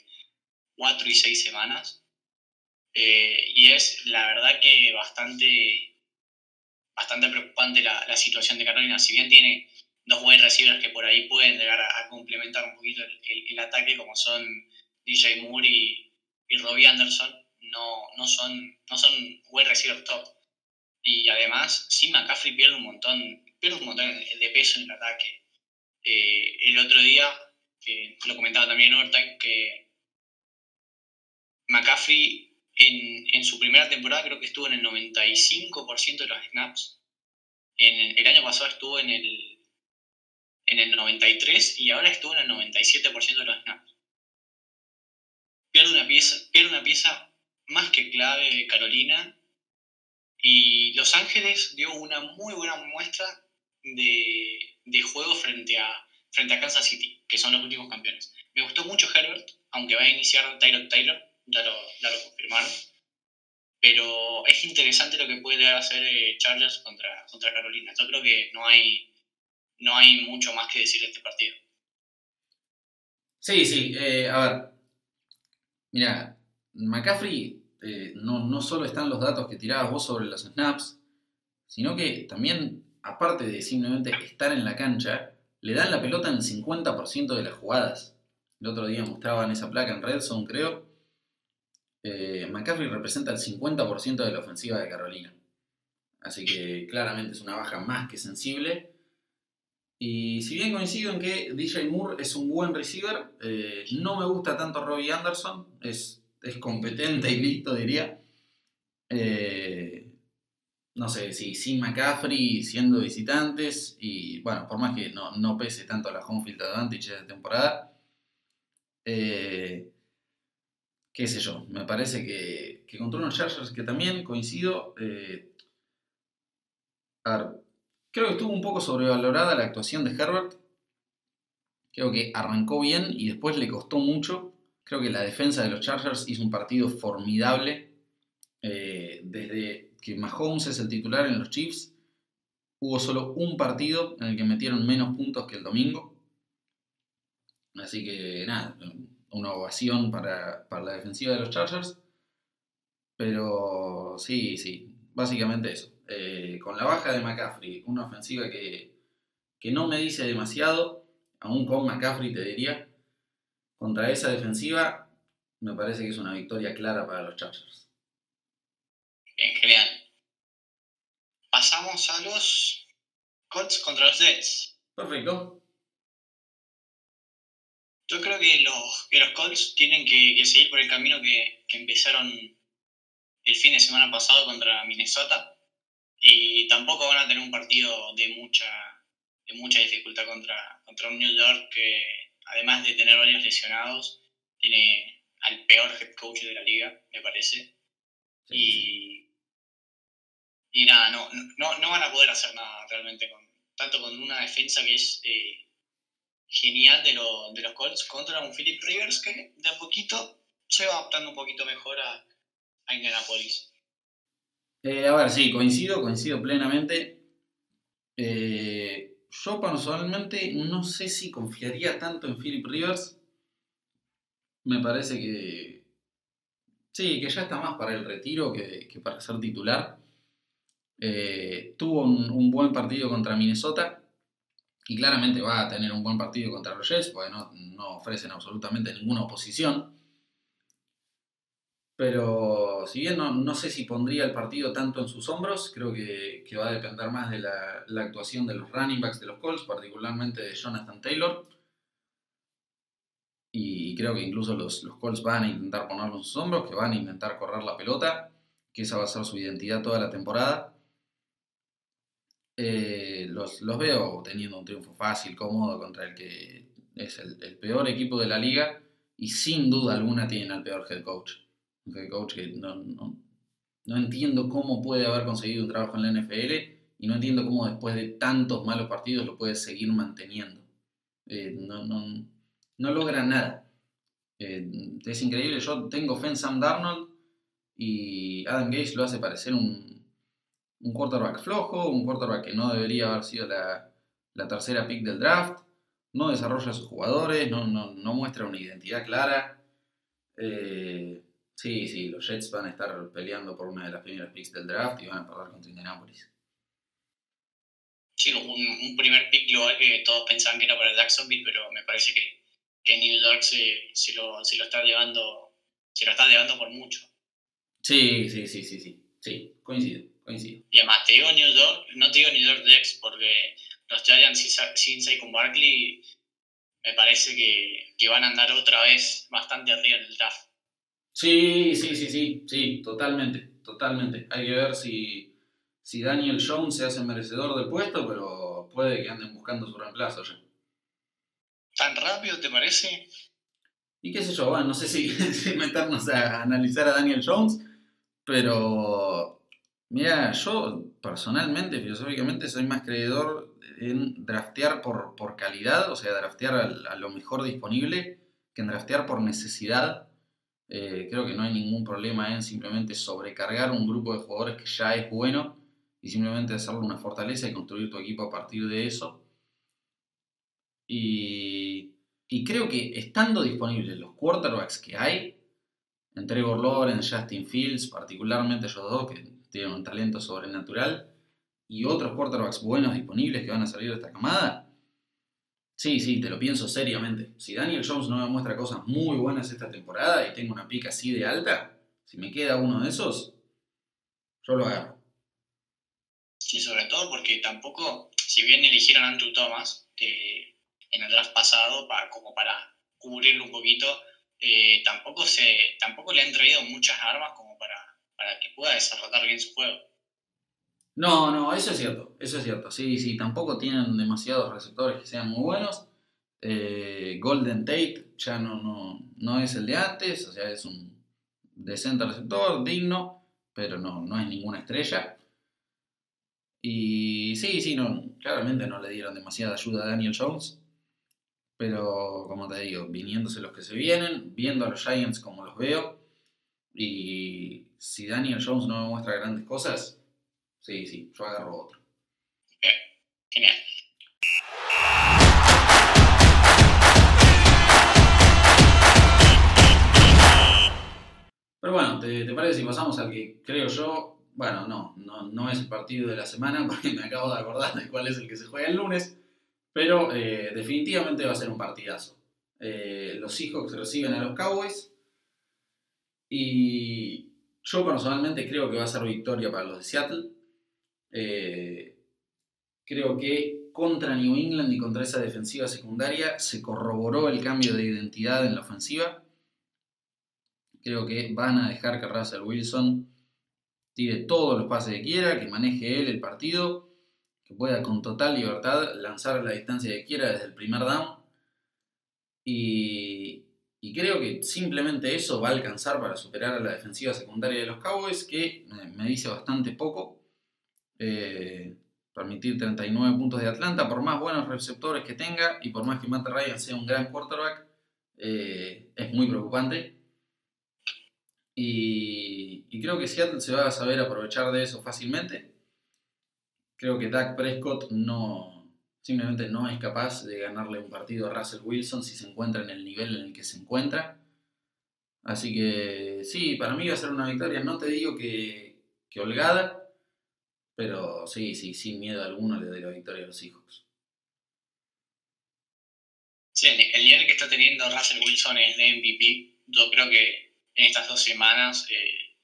4 y 6 semanas. Eh, y es la verdad que bastante, bastante preocupante la, situación de Carolina. Si bien tiene dos wide receivers que por ahí pueden llegar a, complementar un poquito el, ataque, como son DJ Moore y, y Robbie Anderson no, no, son, no son buen receiver top. Y además, sí, McCaffrey pierde un montón, pierde un montón de peso en el ataque. Eh, el otro día, lo comentaba también Overtime, que McCaffrey en, su primera temporada creo que estuvo en el 95% de los snaps. El año pasado estuvo en el, en el 93% y ahora estuvo en el 97% de los snaps. Pierde una pieza, pierde una pieza más que clave de Carolina y Los Ángeles dio una muy buena muestra de, de juego frente a, frente a Kansas City, que son los últimos campeones. Me gustó mucho Herbert, aunque va a iniciar Taylor Taylor, ya lo, ya lo confirmaron. Pero es interesante lo que puede hacer eh, Chargers contra, contra Carolina. Yo creo que no hay, no hay mucho más que decir de este partido. Sí, sí. Eh, a ver. Mira, McCaffrey eh, no, no solo están los datos que tirabas vos sobre los snaps, sino que también, aparte de simplemente estar en la cancha, le dan la pelota en el 50% de las jugadas. El otro día mostraban esa placa en Redson, creo. Eh, McCaffrey representa el 50% de la ofensiva de Carolina. Así que claramente es una baja más que sensible. Y si bien coincido en que DJ Moore es un buen receiver, eh, no me gusta tanto Robbie Anderson. Es, es competente y listo, diría. Eh, no sé, si sin McCaffrey siendo visitantes y bueno, por más que no, pese tanto la home field advantage de temporada, eh, qué sé yo, me parece que, contra unos Chargers que también coincido, eh, creo que estuvo un poco sobrevalorada la actuación de Herbert, creo que arrancó bien y después le costó mucho, creo que la defensa de los Chargers hizo un partido formidable, eh, desde que Mahomes es el titular en los Chiefs, hubo solo un partido en el que metieron menos puntos que el domingo. Así que nada, una ovación para, la defensiva de los Chargers. Pero sí, sí, básicamente eso. Eh, con la baja de McCaffrey, una ofensiva que, que no me dice demasiado, aún con McCaffrey te diría, contra esa defensiva me parece que es una victoria clara para los Chargers. Bien, genial. Pasamos a los Colts contra los Jets. Perfecto. Yo creo que los, que los Colts tienen que, seguir por el camino que, empezaron el fin de semana pasado contra Minnesota. Y tampoco van a tener un partido de mucha, de mucha dificultad contra, contra un New York que, además de tener varios lesionados, tiene al peor head coach de la liga, me parece. y, y nada, no, no, no van a poder hacer nada realmente, con, tanto con una defensa que es eh, genial de, de los Colts contra un Philip Rivers que de a poquito se va adaptando un poquito mejor a, a Indianapolis. Eh, a ver, sí, coincido, coincido plenamente. Eh, yo personalmente no sé si confiaría tanto en Philip Rivers. Me parece que sí, que ya está más para el retiro que, que para ser titular. Eh, tuvo un, buen partido contra Minnesota y claramente va a tener un buen partido contra los Jets porque no, ofrecen absolutamente ninguna oposición. Pero si bien no, sé si pondría el partido tanto en sus hombros, creo que, va a depender más de la, actuación de los running backs de los Colts, particularmente de Jonathan Taylor. Y creo que incluso los, los Colts van a intentar ponerlo en sus hombros, que van a intentar correr la pelota, que esa va a ser su identidad toda la temporada. Eh, los, veo teniendo un triunfo fácil, cómodo contra el que es el, peor equipo de la liga y sin duda alguna tienen al peor head coach. Un head coach que no, entiendo cómo puede haber conseguido un trabajo en la NFL y no entiendo cómo después de tantos malos partidos lo puede seguir manteniendo. Eh, no, logra nada. Eh, es increíble, yo tengo fe en Sam Darnold y Adam Gates lo hace parecer un, un quarterback flojo, un quarterback que no debería haber sido la, tercera pick del draft, no desarrolla a sus jugadores, no, muestra una identidad clara. Eh, sí, sí, los Jets van a estar peleando por una de las primeras picks del draft y van a perder contra Indianapolis. Sí, un, primer pick global que todos pensaban que era para Jacksonville, pero me parece que, que New York se, lo, se lo está llevando se lo está llevando por mucho. Sí, sí, sí, sí, sí. Sí, coincido, coincido. Y además, te digo New York, no te digo New York Jets, porque los Giants sin con Barkley me parece que, que, van a andar otra vez bastante arriba en el draft. Sí, sí, sí, sí, sí, totalmente, totalmente. Hay que ver si, si Daniel Jones se hace merecedor del puesto, pero puede que anden buscando su reemplazo ya. ¿Tan rápido te parece? Y qué sé yo, bueno, no sé si, meternos a analizar a Daniel Jones, pero mira, yo personalmente, filosóficamente, soy más creedor en draftear por, por calidad, o sea, draftear a, lo mejor disponible, que en draftear por necesidad. Eh, creo que no hay ningún problema en simplemente sobrecargar un grupo de jugadores que ya es bueno y simplemente hacerlo una fortaleza y construir tu equipo a partir de eso. Y, y creo que estando disponibles los quarterbacks que hay, entre Trevor Lawrence, Justin Fields, particularmente ellos dos que tienen un talento sobrenatural, y otros quarterbacks buenos disponibles que van a salir de esta camada, sí, sí, te lo pienso seriamente. Si Daniel Jones no me muestra cosas muy buenas esta temporada y tengo una pica así de alta, si me queda uno de esos, yo lo agarro. Sí, sobre todo porque tampoco, si bien eligieron a Andrew Thomas eh, en el draft pasado, para, como para cubrirlo un poquito, eh, tampoco, se, tampoco le han traído muchas armas como para, para que pueda desarrollar bien su juego. No, no, eso es cierto, eso es cierto. Sí, sí, tampoco tienen demasiados receptores que sean muy buenos. Eh, Golden Tate ya no, no, no es el de antes, o sea, es un decente receptor, digno, pero no, no es ninguna estrella. Y sí, sí, no, claramente no le dieron demasiada ayuda a Daniel Jones. Pero, como te digo, viniéndose los que se vienen, viendo a los Giants como los veo. Y si Daniel Jones no me muestra grandes cosas, Sí, sí, yo agarro otro. Genial. Pero bueno, ¿te, parece si pasamos al que creo yo? Bueno, no, no, es el partido de la semana porque me acabo de acordar de cuál es el que se juega el lunes, pero eh, definitivamente va a ser un partidazo. Eh, los Seahawks reciben a los Cowboys y yo personalmente creo que va a ser victoria para los de Seattle. Eh, creo que contra New England y contra esa defensiva secundaria se corroboró el cambio de identidad en la ofensiva. Creo que van a dejar que Russell Wilson tire todos los pases que quiera, que maneje él el partido, que pueda con total libertad lanzar la distancia que quiera desde el primer down. Y creo que simplemente eso va a alcanzar para superar a la defensiva secundaria de los Cowboys, que me dice bastante poco eh, permitir 39 puntos de Atlanta, por más buenos receptores que tenga y por más que Matt Ryan sea un gran quarterback, eh, es muy preocupante. Y, creo que Seattle se va a saber aprovechar de eso fácilmente. Creo que Dak Prescott no, simplemente no es capaz de ganarle un partido a Russell Wilson si se encuentra en el nivel en el que se encuentra. Así que sí, para mí va a ser una victoria, no te digo que, que holgada, pero sí, sí, sin miedo alguno le doy la victoria a los Seahawks. Sí, el nivel que está teniendo Russell Wilson es de MVP. Yo creo que en estas dos semanas eh,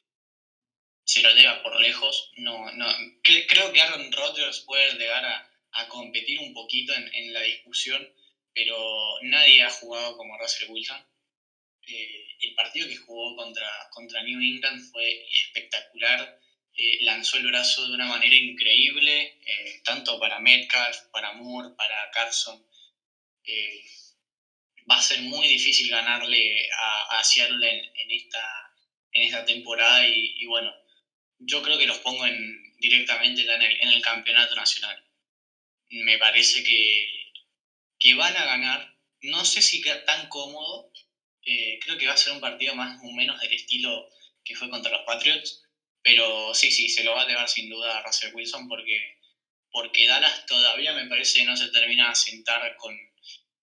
se lo lleva por lejos. No, no, creo que Aaron Rodgers puede llegar a, competir un poquito en, la discusión, pero nadie ha jugado como Russell Wilson. Eh, el partido que jugó contra, contra New England fue espectacular eh, lanzó el brazo de una manera increíble, eh, tanto para Metcalf, para Moore, para Carson. Va a ser muy difícil ganarle a, a Seattle en, esta, en esta temporada y, bueno, yo creo que los pongo en, directamente en el, en el campeonato nacional. Me parece que, que van a ganar, no sé si queda tan cómodo, creo que va a ser un partido más o menos del estilo que fue contra los Patriots, pero sí, sí, se lo va a llevar sin duda a Russell Wilson porque, porque Dallas todavía me parece que no se termina de sentar con,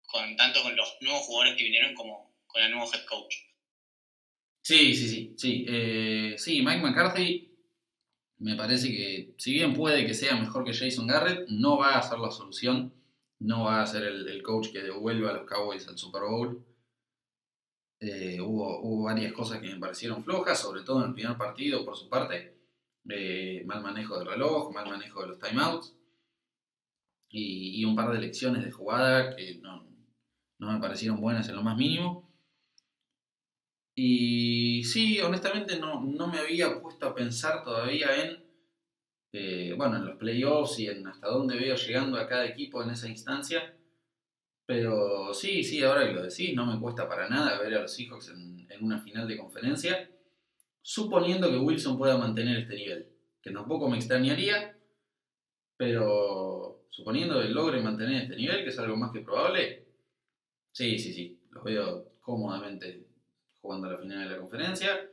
con tanto con los nuevos jugadores que vinieron como con el nuevo head coach. Sí, sí, sí, sí. Eh, sí, Mike McCarthy me parece que, si bien puede que sea mejor que Jason Garrett, no va a ser la solución, no va a ser el, coach que devuelva a los Cowboys al Super Bowl. Eh, hubo, varias cosas que me parecieron flojas, sobre todo en el primer partido por su parte. Eh, mal manejo del reloj, mal manejo de los timeouts y, y un par de lecciones de jugada que no, no me parecieron buenas en lo más mínimo. Y sí, honestamente no, no me había puesto a pensar todavía en, eh, bueno, en los playoffs y en hasta dónde veo llegando a cada equipo en esa instancia. Pero sí, sí, ahora que lo decís, no me cuesta para nada ver a los Seahawks en, en una final de conferencia, suponiendo que Wilson pueda mantener este nivel, que tampoco me extrañaría, pero suponiendo que logre mantener este nivel, que es algo más que probable, sí, sí, sí, los veo cómodamente jugando la final de la conferencia.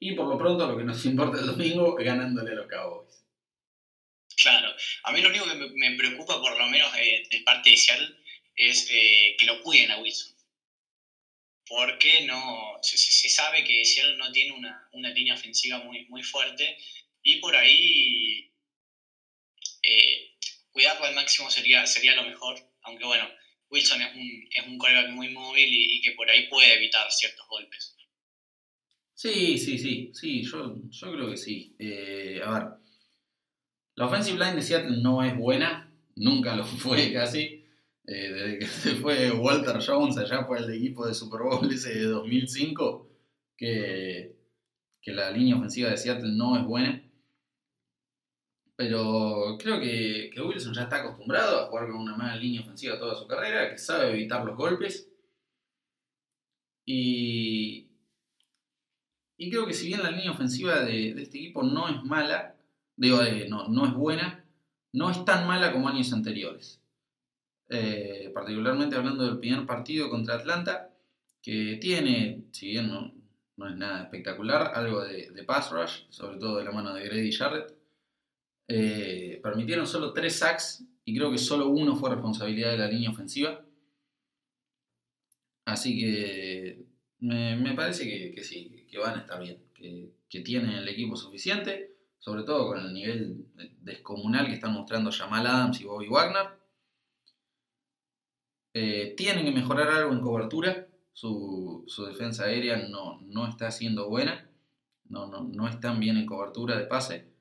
Y por lo pronto, lo que nos importa el domingo, ganándole a los Cowboys. Claro, a mí lo único que me, preocupa, por lo menos eh, de parte de Seattle, es eh, que lo cuiden a Wilson. Porque no, se, se sabe que Seattle no tiene una, una, línea ofensiva muy, muy fuerte y por ahí eh, cuidarlo al máximo sería, sería lo mejor. Aunque bueno, Wilson es un, es un coreback muy móvil y, que por ahí puede evitar ciertos golpes. Sí, sí, sí, sí, yo, yo creo que sí. Eh, a ver, la offensive line de Seattle no es buena, nunca lo fue casi. Eh, desde que se fue Walter Jones, allá fue el equipo de Super Bowl ese de 2005, que, que la línea ofensiva de Seattle no es buena. Pero creo que, que, Wilson ya está acostumbrado a jugar con una mala línea ofensiva toda su carrera, que sabe evitar los golpes. Y, y creo que si bien la línea ofensiva de, de este equipo no es mala, digo, eh, no, no es buena, no es tan mala como años anteriores. Eh, particularmente hablando del primer partido contra Atlanta, que tiene, si bien no, no es nada espectacular, algo de, de, pass rush, sobre todo de la mano de Grady Jarrett. Eh, permitieron solo tres sacks y creo que solo uno fue responsabilidad de la línea ofensiva. Así que me, parece que, sí, que van a estar bien, que, tienen el equipo suficiente, sobre todo con el nivel descomunal que están mostrando Jamal Adams y Bobby Wagner. Eh, tienen que mejorar algo en cobertura. Su, su defensa aérea no, no, está siendo buena. No, no, no están bien en cobertura de pase.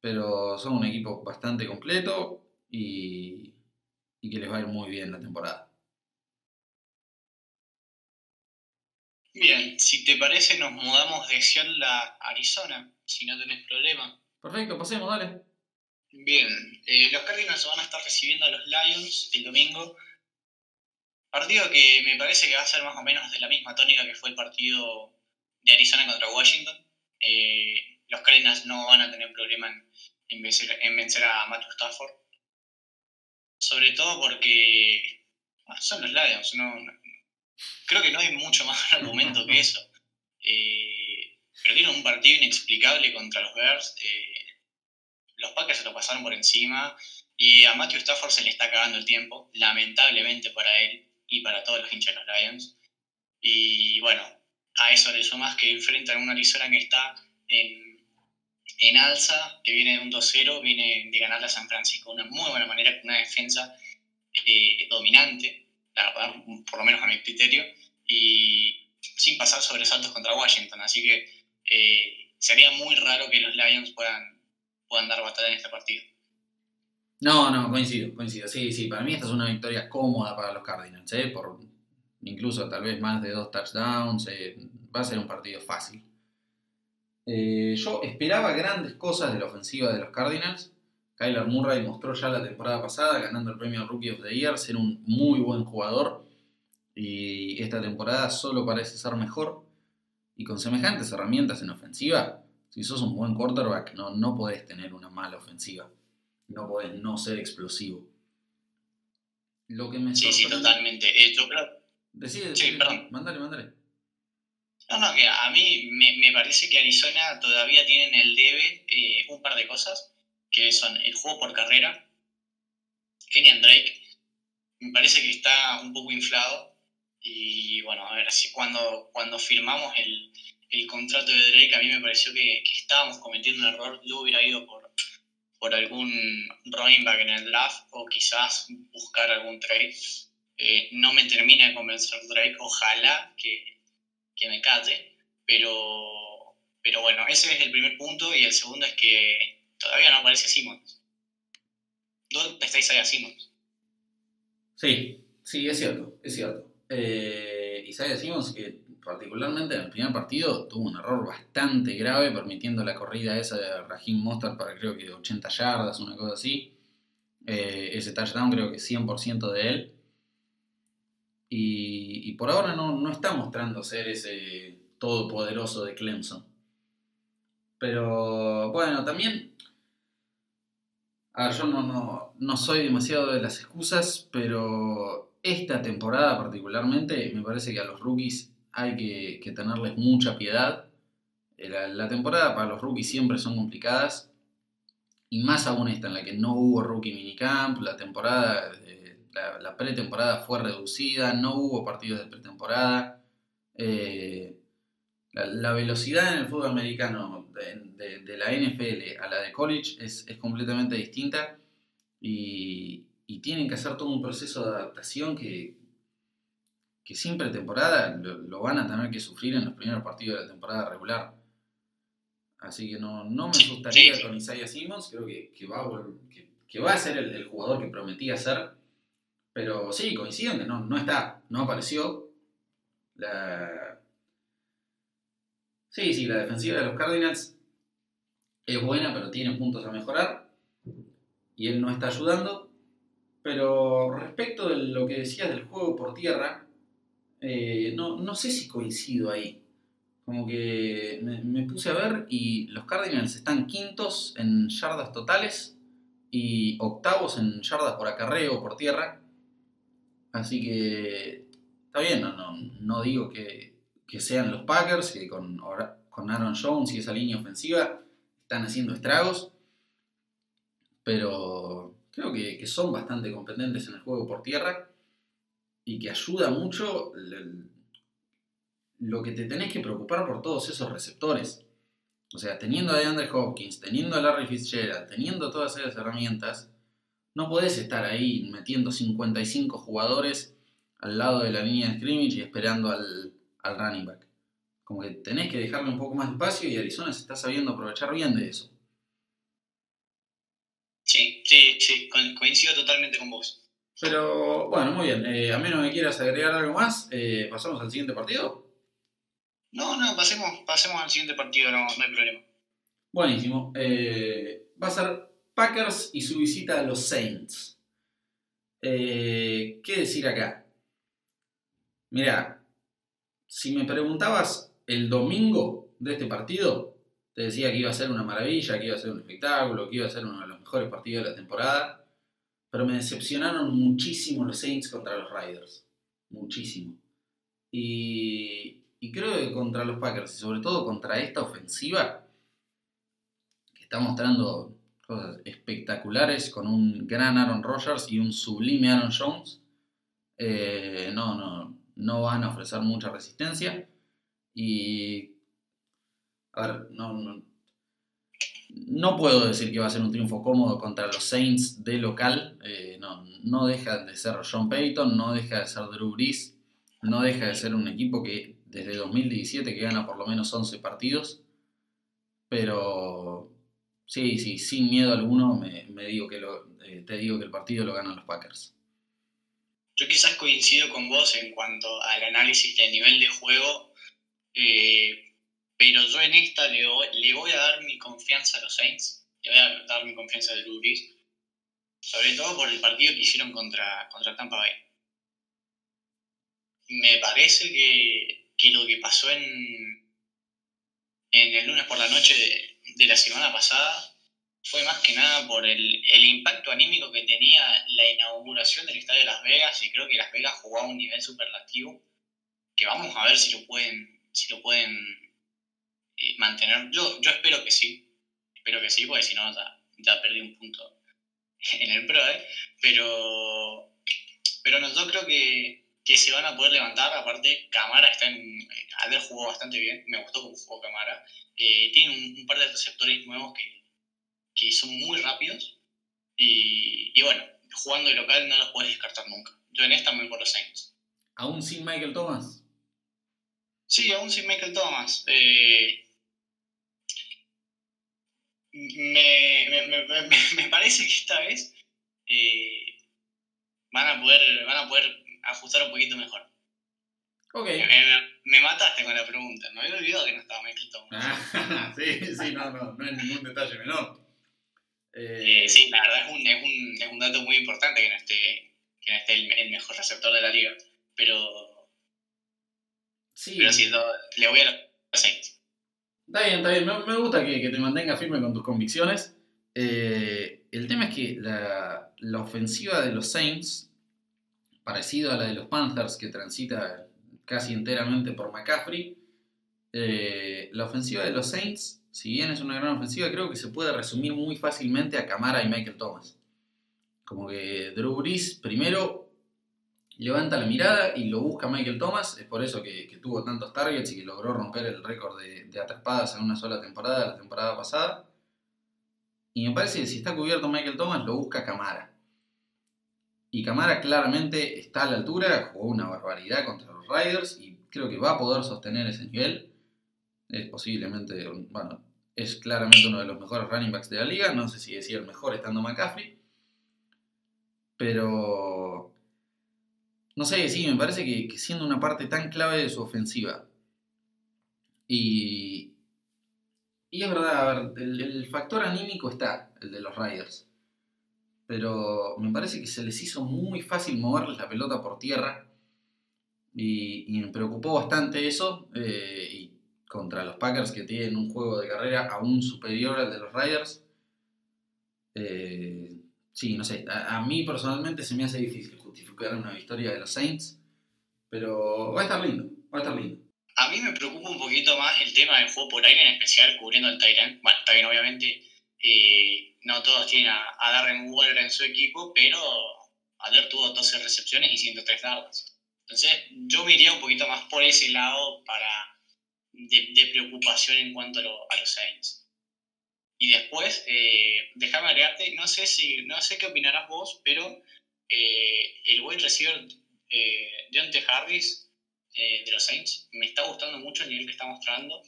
Pero son un equipo bastante completo y, y que les va a ir muy bien la temporada. Bien, si te parece nos mudamos de Seattle a Arizona, si no tenés problema. Perfecto, pasemos, dale. Bien, eh, los Cardinals van a estar recibiendo a los Lions el domingo. Partido que me parece que va a ser más o menos de la misma tónica que fue el partido de Arizona contra Washington. Eh, los Cardinals no van a tener problema en, en, vencer, en vencer, a Matthew Stafford. Sobre todo porque son los Lions. Creo que no hay mucho más argumento que eso. Eh, perdieron un partido inexplicable contra los Bears. Eh, los Packers se lo pasaron por encima y a Matthew Stafford se le está acabando el tiempo, lamentablemente para él y para todos los hinchas de los Lions. Y bueno, a eso le sumas que enfrentan a una Arizona que está en, en alza, que viene de un 2-0, viene de ganarle a San Francisco de una muy buena manera, con una defensa eh, dominante, la verdad, por lo menos a mi criterio, y sin pasar sobresaltos contra Washington. Así que eh, sería muy raro que los Lions puedan puedan dar batalla en este partido. No, no, coincido, coincido. Sí, sí, para mí esta es una victoria cómoda para los Cardinals, ¿eh? por incluso tal vez más de dos touchdowns. Va a ser un partido fácil. Eh, yo esperaba grandes cosas de la ofensiva de los Cardinals. Kyler Murray mostró ya la temporada pasada, ganando el premio Rookie of the Year, ser un muy buen jugador. Y esta temporada solo parece ser mejor. Y con semejantes herramientas en ofensiva, si sos un buen quarterback, no, no podés tener una mala ofensiva. No podés no ser explosivo. Lo que me Sí, sí, totalmente. Eh, yo creo... Decide, decide. Sí, perdón. Mándale, mándale. No, no, que a mí me, me, parece que Arizona todavía tienen el debe eh, un par de cosas, que son el juego por carrera, Kenyan Drake, me parece que está un poco inflado, y bueno, a ver, si cuando, cuando firmamos el, el contrato de Drake a mí me pareció que, que estábamos cometiendo un error. Yo hubiera ido por, por algún running back en el draft o quizás buscar algún trade. Eh, no me termina de convencer Drake, ojalá que, que me cate, pero, pero bueno, ese es el primer punto y el segundo es que todavía no aparece Simmons. ¿Dónde está Isaiah Simmons? Sí, sí, es cierto, es cierto. Eh, Isaiah Simmons, que particularmente en el primer partido tuvo un error bastante grave permitiendo la corrida esa de Raheem Mostert para creo que 80 yardas, una cosa así. Eh, ese touchdown creo que 100% de él. Y, por ahora no, está mostrando ser ese todopoderoso de Clemson. Pero bueno, también... A ver, yo no, no soy demasiado de las excusas, pero esta temporada particularmente me parece que a los rookies hay que, tenerles mucha piedad. Eh, la, temporada para los rookies siempre son complicadas. Y más aún esta en la que no hubo rookie minicamp, la temporada, la, pretemporada fue reducida, no hubo partidos de pretemporada. Eh, la, velocidad en el fútbol americano de, la NFL a la de college es, completamente distinta y, tienen que hacer todo un proceso de adaptación que, que sin pretemporada lo, van a tener que sufrir en los primeros partidos de la temporada regular. Así que no, me asustaría con Isaiah Simmons, creo que, va, a, que, va a ser el, jugador que prometía ser. Pero sí, coinciden que no, no está, no apareció. La... Sí, sí, la defensiva de los Cardinals es buena, pero tiene puntos a mejorar. Y él no está ayudando. Pero respecto de lo que decías del juego por tierra, eh, no, no sé si coincido ahí. Como que me, puse a ver y los Cardinals están quintos en yardas totales y octavos en yardas por acarreo o por tierra. Así que está bien, no, digo que, sean los Packers, que con, Aaron Jones y esa línea ofensiva están haciendo estragos, pero creo que, son bastante competentes en el juego por tierra y que ayuda mucho lo que te tenés que preocupar por todos esos receptores. O sea, teniendo a DeAndre Hopkins, teniendo a Larry Fitzgerald, teniendo todas esas herramientas, no podés estar ahí metiendo 55 jugadores al lado de la línea de scrimmage y esperando al, al running back. Como que tenés que dejarle un poco más de espacio y Arizona se está sabiendo aprovechar bien de eso. Sí, sí, sí, coincido totalmente con vos. Pero bueno, muy bien. Eh, a menos que quieras agregar algo más, eh, pasamos al siguiente partido. No, no, pasemos, pasemos al siguiente partido, no, hay problema. Buenísimo. Eh, va a ser Packers y su visita a los Saints. Eh, ¿Qué decir acá? Mira, si me preguntabas el domingo de este partido, te decía que iba a ser una maravilla, que iba a ser un espectáculo, que iba a ser uno de los mejores partidos de la temporada, pero me decepcionaron muchísimo los Saints contra los Riders. Muchísimo. Y, y creo que contra los Packers y sobre todo contra esta ofensiva, que está mostrando cosas espectaculares con un gran Aaron Rodgers y un sublime Aaron Jones, eh, no, no, no van a ofrecer mucha resistencia. Y. A ver, no, no, puedo decir que va a ser un triunfo cómodo contra los Saints de local. Eh, no, no deja de ser John Payton, no deja de ser Drew Brees, no deja de ser un equipo que desde 2017 que gana por lo menos 11 partidos. Pero sí, sí, sin miedo alguno me, digo que eh, te digo que el partido lo ganan los Packers. Yo quizás coincido con vos en cuanto al análisis del nivel de juego, eh, pero yo en esta le voy, a dar mi confianza a los Saints, le voy a dar mi confianza a Drew sobre todo por el partido que hicieron contra, contra Tampa Bay. Me parece que que lo que pasó en, en el lunes por la noche de, la semana pasada fue más que nada por el, impacto anímico que tenía la inauguración del Estadio de Las Vegas y creo que Las Vegas jugó a un nivel superlativo que vamos a ver si lo pueden, si lo pueden eh, mantener. Yo, yo espero que sí, espero que sí, porque si no ya, perdí un punto en el Pro, ¿eh? pero, pero no, yo creo que que se van a poder levantar. Aparte, Camara está en. Ayer jugó bastante bien, me gustó cómo jugó Camara. Eh, tiene un, par de receptores nuevos que, que son muy rápidos. Y, y, bueno, jugando de local no los puedes descartar nunca. yo en esta me voy por los Saints. ¿Aún sin Michael Thomas? Sí, aún sin Michael Thomas. Eh, me, me, me, me, parece que esta vez eh, van, a poder, van a poder ajustar un poquito mejor. Ok. Me, mataste con la pregunta, me había olvidado que no estaba Thomas. Ah, sí, sí, no, no, no es ningún detalle menor. Eh, eh, sí, la verdad es un, es, un, es un dato muy importante que no esté, que no esté el, el mejor receptor de la liga. Pero. Sí. Pero sí, le voy a los Saints. Está bien, está bien. Me, gusta que, que, te mantengas firme con tus convicciones. Eh, el tema es que la, la, ofensiva de los Saints, parecido a la de los Panthers, que transita casi enteramente por McCaffrey, eh, la ofensiva de los Saints, si bien es una gran ofensiva, creo que se puede resumir muy fácilmente a Camara y Michael Thomas. Como que Drew Brees primero levanta la mirada y lo busca Michael Thomas. Es por eso que, tuvo tantos targets y que logró romper el récord de, de, atrapadas en una sola temporada, la temporada pasada. Y me parece que si está cubierto Michael Thomas, lo busca Camara. Y Camara claramente está a la altura, jugó una barbaridad contra los Riders y creo que va a poder sostener ese nivel. Es posiblemente, bueno, es claramente uno de los mejores running backs de la liga. No sé si decir el mejor estando McCaffrey. Pero no sé, sí, me parece que, siendo una parte tan clave de su ofensiva. Y, y es verdad, a ver, el, factor anímico está, el de los Riders. Pero me parece que se les hizo muy fácil moverles la pelota por tierra. Y, me preocupó bastante eso. Eh, y contra los Packers que tienen un juego de carrera aún superior al de los Riders. Eh, sí, no sé, a, mí personalmente se me hace difícil justificar una victoria de los Saints, pero va a estar lindo, va a estar lindo. A mí me preocupa un poquito más el tema del juego por aire, en especial cubriendo al Tyrant. Bueno, bien, obviamente, eh, no todos tienen a, Darren Waller en su equipo, pero Ader tuvo 12 recepciones y 103 dardos. Entonces, yo me iría un poquito más por ese lado para de, preocupación en cuanto a, los Saints. Y después, eh, déjame agregarte, no sé, si, no sé qué opinarás vos, pero eh, el wide receiver eh, Deontay Harris eh, de los Saints me está gustando mucho el nivel que está mostrando.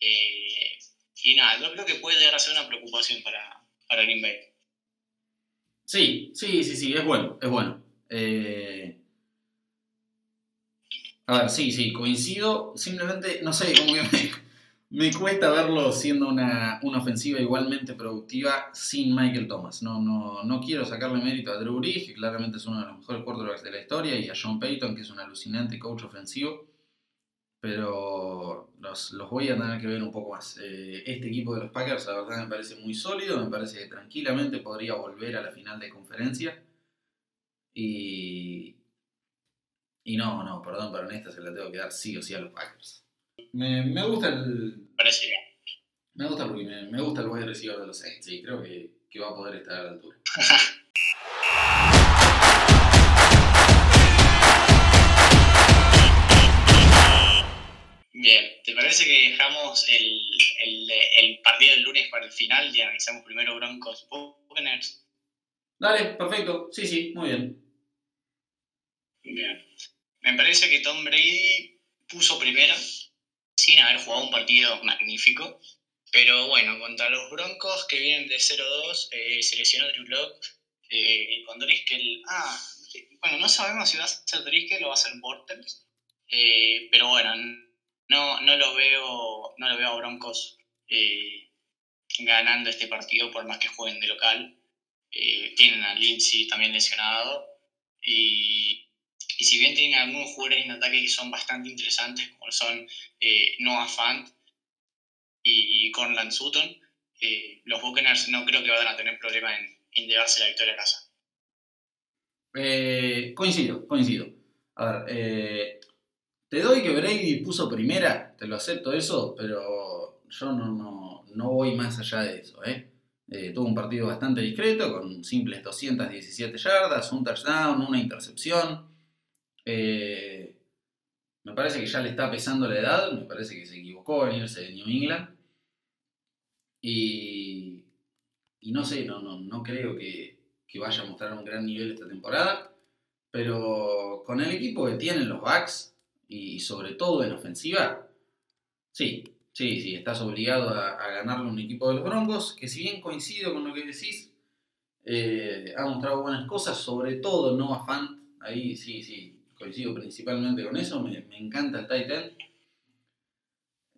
Eh, y nada, yo creo que puede llegar a ser una preocupación para, para Green Bay. Sí, sí, sí, sí, es bueno, es bueno. A ver, sí, sí, coincido. Simplemente, no sé, como me, cuesta verlo siendo una, ofensiva igualmente productiva sin Michael Thomas. No, no, no quiero sacarle mérito a Drew Brees, que claramente es uno de los mejores quarterbacks de la historia, y a John Payton, que es un alucinante coach ofensivo. Pero los, voy a tener que ver un poco más. Eh, este equipo de los Packers, la verdad, me parece muy sólido. Me parece que tranquilamente podría volver a la final de conferencia. Y. Y no, no, perdón, pero en esta se la tengo que dar sí o sí a los Packers. Me, me gusta el. Me gusta porque me, me gusta el wide receiver de los Saints. Sí, creo que, que va a poder estar a la altura. Bien, ¿te parece que dejamos el, el, el, partido del lunes para el final y analizamos primero Broncos Buccaneers? Dale, perfecto. Sí, sí, muy bien. Bien. Me parece que Tom Brady puso primero sin haber jugado un partido magnífico. Pero bueno, contra los Broncos que vienen de 0-2, eh, seleccionó Drew Locke eh, con Driscoll. Ah, bueno, no sabemos si va a ser Driscoll o va a ser Bortles. Eh, pero bueno, no, no, lo veo, no lo veo a Broncos eh, ganando este partido por más que jueguen de local. tienen a Lindsay también lesionado. Y y si bien tienen algunos jugadores en ataque que son bastante interesantes, como son eh, Noah Fant y, Conlan Sutton, eh, los Buccaneers no creo que vayan a tener problema en, llevarse la victoria a casa. Eh, coincido, coincido. A ver, te doy que Brady puso primera, te lo acepto eso, pero yo no, no, voy más allá de eso. tuvo un partido bastante discreto, con simples 217 yardas, un touchdown, una intercepción. Eh, me parece que ya le está pesando la edad, me parece que se equivocó en irse de New England. Y, y no sé, no, no, no creo que, que, vaya a mostrar un gran nivel esta temporada. Pero con el equipo que tienen los Bucks, y sobre todo en ofensiva, sí, sí, sí, estás obligado a, ganarle un equipo de los Broncos, que si bien coincido con lo que decís, eh, ha mostrado buenas cosas, sobre todo no Fant, ahí sí, sí, coincido principalmente con eso, me, encanta el Titan.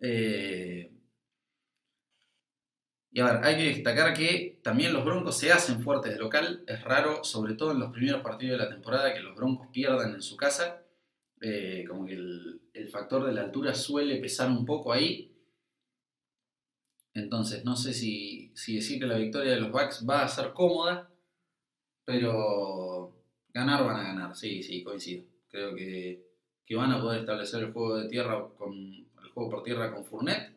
Eh, y a ver, hay que destacar que también los Broncos se hacen fuertes de local. Es raro, sobre todo en los primeros partidos de la temporada, que los Broncos pierdan en su casa. Eh, como que el, factor de la altura suele pesar un poco ahí. Entonces, no sé si, si decir que la victoria de los Bucks va a ser cómoda, pero ganar van a ganar, sí, sí, coincido. Creo que, van a poder establecer el juego de tierra con el juego por tierra con Fournet,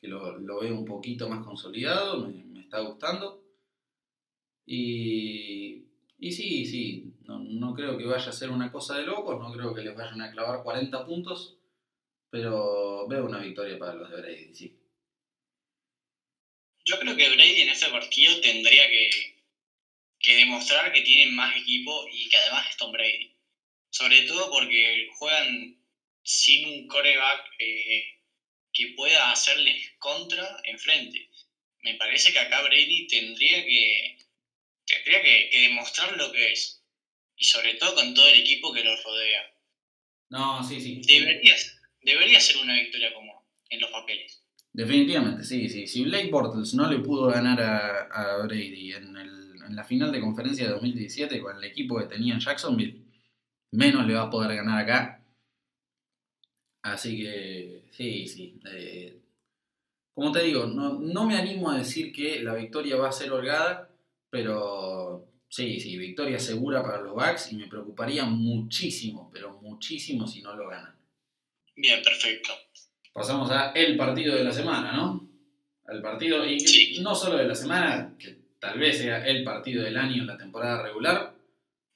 que lo, veo un poquito más consolidado, me, está gustando. Y, y sí, sí, no, creo que vaya a ser una cosa de locos, no creo que les vayan a clavar 40 puntos, pero veo una victoria para los de Brady, sí. Yo creo que Brady en este partido tendría que, que demostrar que tienen más equipo y que además es Tom Brady sobre todo porque juegan sin un coreback eh, que pueda hacerles contra enfrente. Me parece que acá Brady tendría que, tendría que, demostrar lo que es. Y sobre todo con todo el equipo que lo rodea. No, sí, sí. Debería, debería ser una victoria común en los papeles. Definitivamente, sí, sí. Si Blake Bortles no le pudo ganar a, Brady en, en, la final de conferencia de 2017 con el equipo que tenía en Jacksonville, menos le va a poder ganar acá. Así que, sí, sí. Eh, como te digo, no, me animo a decir que la victoria va a ser holgada, pero sí, sí, victoria segura para los Bucks y me preocuparía muchísimo, pero muchísimo si no lo ganan. Bien, perfecto. Pasamos a el partido de la semana, ¿no? Al partido, y no solo de la semana, que tal vez sea el partido del año en la temporada regular,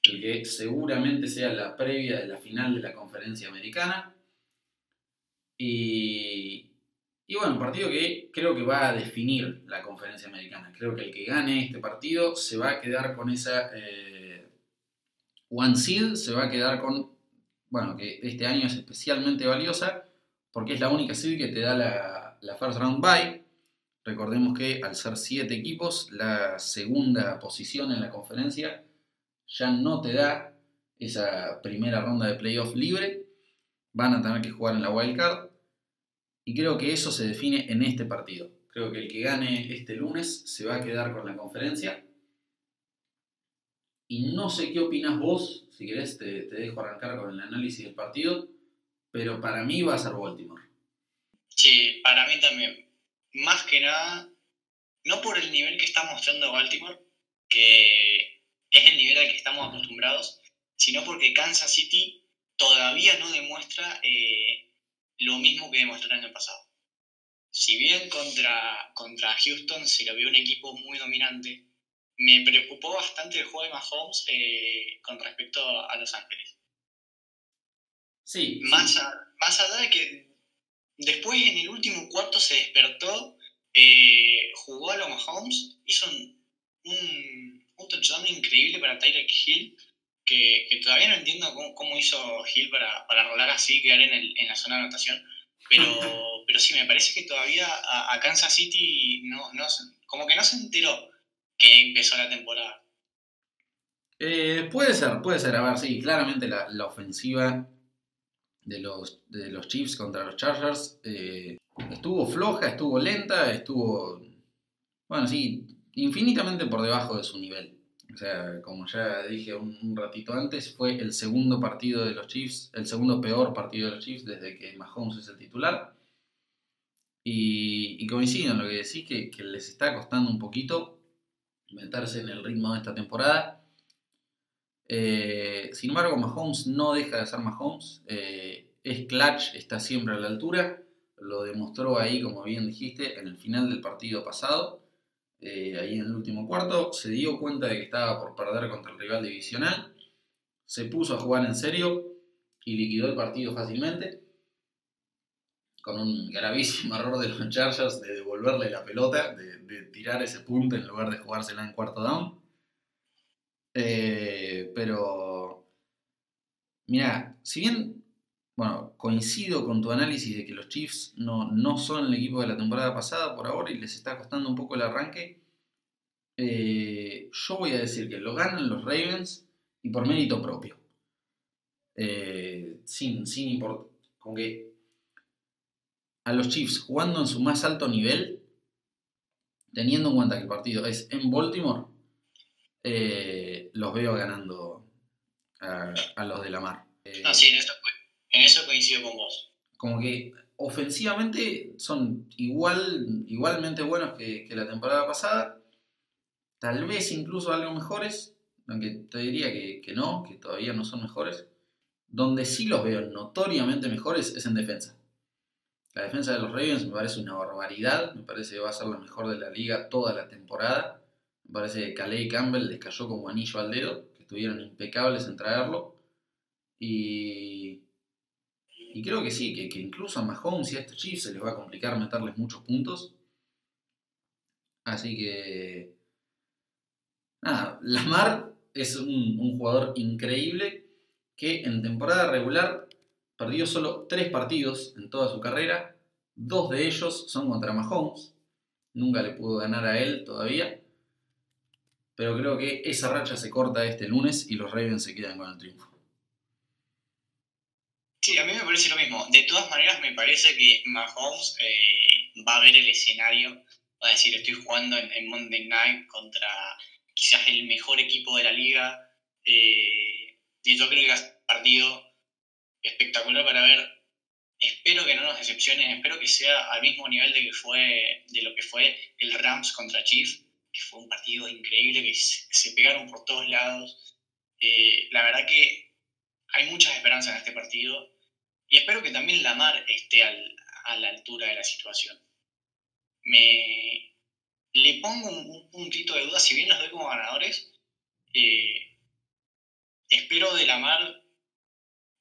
el que seguramente sea la previa de la final de la conferencia americana. Y, y bueno, un partido que creo que va a definir la conferencia americana. Creo que el que gane este partido se va a quedar con esa eh, one seed, se va a quedar con, bueno, que este año es especialmente valiosa porque es la única seed que te da la, first round bye. Recordemos que al ser siete equipos, la segunda posición en la conferencia ya no te da esa primera ronda de playoff libre. Van a tener que jugar en la wild card. Y creo que eso se define en este partido. Creo que el que gane este lunes se va a quedar con la conferencia. Y no sé qué opinas vos, si querés te, dejo arrancar con el análisis del partido, pero para mí va a ser Baltimore. Sí, para mí también. Más que nada, no por el nivel que está mostrando Baltimore, que es el nivel al que estamos acostumbrados, sino porque Kansas City todavía no demuestra eh, lo mismo que demostró el año pasado. Si bien contra, contra Houston se lo vio un equipo muy dominante, me preocupó bastante el juego de Mahomes eh, con respecto a Los Ángeles. Sí. Más, más allá de que después en el último cuarto se despertó, eh, jugó a los Mahomes, hizo un un touchdown increíble para Tyreek Hill, que, todavía no entiendo cómo, hizo Hill para, para rolar así, quedar en, el, en la zona de anotación. Pero, pero sí, me parece que todavía a, Kansas City no, no, como que no se enteró que empezó la temporada. Eh, puede ser, puede ser. A ver, sí, claramente la, ofensiva de los, de los Chiefs contra los Chargers eh, estuvo floja, estuvo lenta, estuvo. Bueno, sí, infinitamente por debajo de su nivel. O sea, como ya dije un, ratito antes, fue el segundo partido de los Chiefs, el segundo peor partido de los Chiefs desde que Mahomes es el titular. Y, coincido en lo que decís, que, les está costando un poquito meterse en el ritmo de esta temporada. Eh, sin embargo, Mahomes no deja de ser Mahomes. Eh, es clutch, está siempre a la altura. Lo demostró ahí, como bien dijiste, en el final del partido pasado. Eh, ahí en el último cuarto, se dio cuenta de que estaba por perder contra el rival divisional, se puso a jugar en serio y liquidó el partido fácilmente, con un gravísimo error de los Chargers de devolverle la pelota, de, tirar ese punto en lugar de jugársela en cuarto down. Eh, pero, mira, si bien, bueno, coincido con tu análisis de que los Chiefs no, no son el equipo de la temporada pasada por ahora y les está costando un poco el arranque, eh, yo voy a decir que lo ganan los Ravens y por mérito propio. Eh, sin, sin importar. Con que a los Chiefs jugando en su más alto nivel, teniendo en cuenta que el partido es en Baltimore, eh, los veo ganando a, los de la mar. Eh, en eso, coincido con vos. Como que ofensivamente son igual, igualmente buenos que, la temporada pasada, tal vez incluso algo mejores, aunque te diría que, que no, que todavía no son mejores. Donde sí los veo notoriamente mejores es en defensa. La defensa de los Ravens me parece una barbaridad, me parece que va a ser la mejor de la liga toda la temporada. Me parece que Calais Campbell les cayó como anillo al dedo, que estuvieron impecables en traerlo. Y, y creo que sí, que, incluso a Mahomes y a estos Chiefs se les va a complicar meterles muchos puntos. Así que. Nada, Lamar es un, un jugador increíble que en temporada regular perdió solo tres partidos en toda su carrera. Dos de ellos son contra Mahomes. Nunca le pudo ganar a él todavía. Pero creo que esa racha se corta este lunes y los Ravens se quedan con el triunfo. Sí, a mí me parece lo mismo. De todas maneras, me parece que Mahomes eh, va a ver el escenario. Va a decir, estoy jugando en, Monday Night contra quizás el mejor equipo de la liga. Eh, y yo creo que es un partido espectacular para ver. Espero que no nos decepcionen, espero que sea al mismo nivel de, que fue, de lo que fue el Rams contra Chiefs que fue un partido increíble, que se, pegaron por todos lados. Eh, la verdad que hay muchas esperanzas en este partido y espero que también Lamar esté a la altura de la situación. Me le pongo un, puntito de duda, si bien los doy como ganadores, eh, espero de Lamar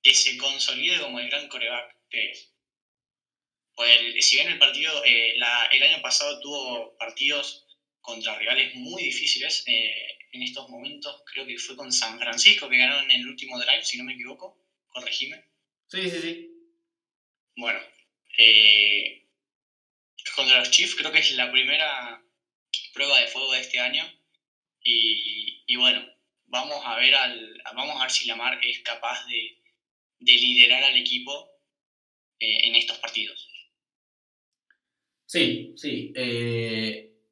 que se consolide como el gran coreback que es. Pues si bien el partido, eh, el año pasado tuvo partidos contra rivales muy difíciles eh, en estos momentos. Creo que fue con San Francisco que ganaron en el último drive, si no me equivoco. Corregime. Sí, sí, sí. Bueno, eh, contra los Chiefs creo que es la primera prueba de fuego de este año. Y, bueno, vamos a ver al, vamos a ver si Lamar es capaz de, liderar al equipo eh, en estos partidos. Sí, sí.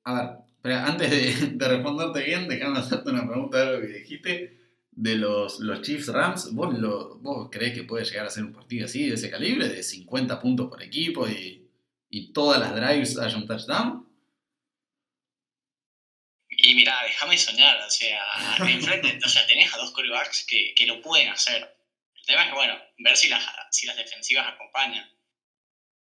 a ver, antes de, responderte bien, déjame hacerte una pregunta de lo que dijiste de los, los Chiefs Rams. ¿Vos, lo, ¿Vos creés que puede llegar a ser un partido así, de ese calibre, de 50 puntos por equipo y, y todas las drives haya un touchdown? Y mira, déjame soñar, o sea, enfrente, o sea, tenés a dos quarterbacks que, que, lo pueden hacer. El tema es que, bueno, ver si las, si las defensivas acompañan.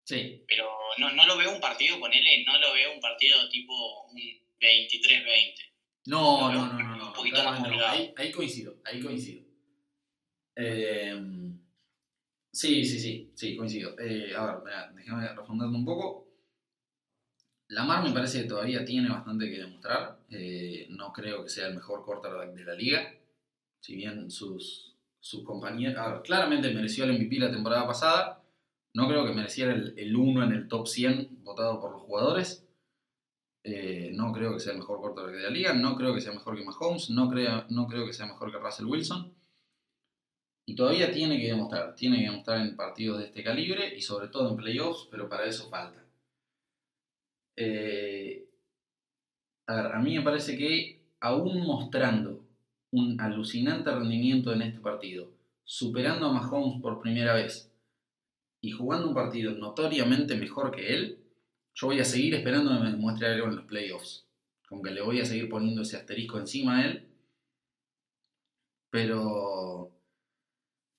Sí. Pero no, no lo veo un partido, ponele, no lo veo un partido tipo un 23-20. No, no, no, no, Un poquito más Ahí, coincido, ahí coincido. Em, sí, sí, sí, sí, coincido. Eh, a ver, déjame responder un poco. Lamar me parece que todavía tiene bastante que demostrar. Eh, no creo que sea el mejor quarterback de la liga. Si bien sus, sus compañeros. A ver, claramente mereció el MVP la temporada pasada. No creo que mereciera el, el 1 en el top 100 votado por los jugadores. Eh, no creo que sea el mejor quarterback de la liga, no creo que sea mejor que Mahomes, no, no creo que sea mejor que Russell Wilson. Y todavía tiene que demostrar, tiene que demostrar en partidos de este calibre y sobre todo en playoffs, pero para eso falta. Eh, a mí me parece que aún mostrando un alucinante rendimiento en este partido, superando a Mahomes por primera vez y jugando un partido notoriamente mejor que él, yo voy a seguir esperando que me demuestre algo en los playoffs. Como que le voy a seguir poniendo ese asterisco encima a él. Pero.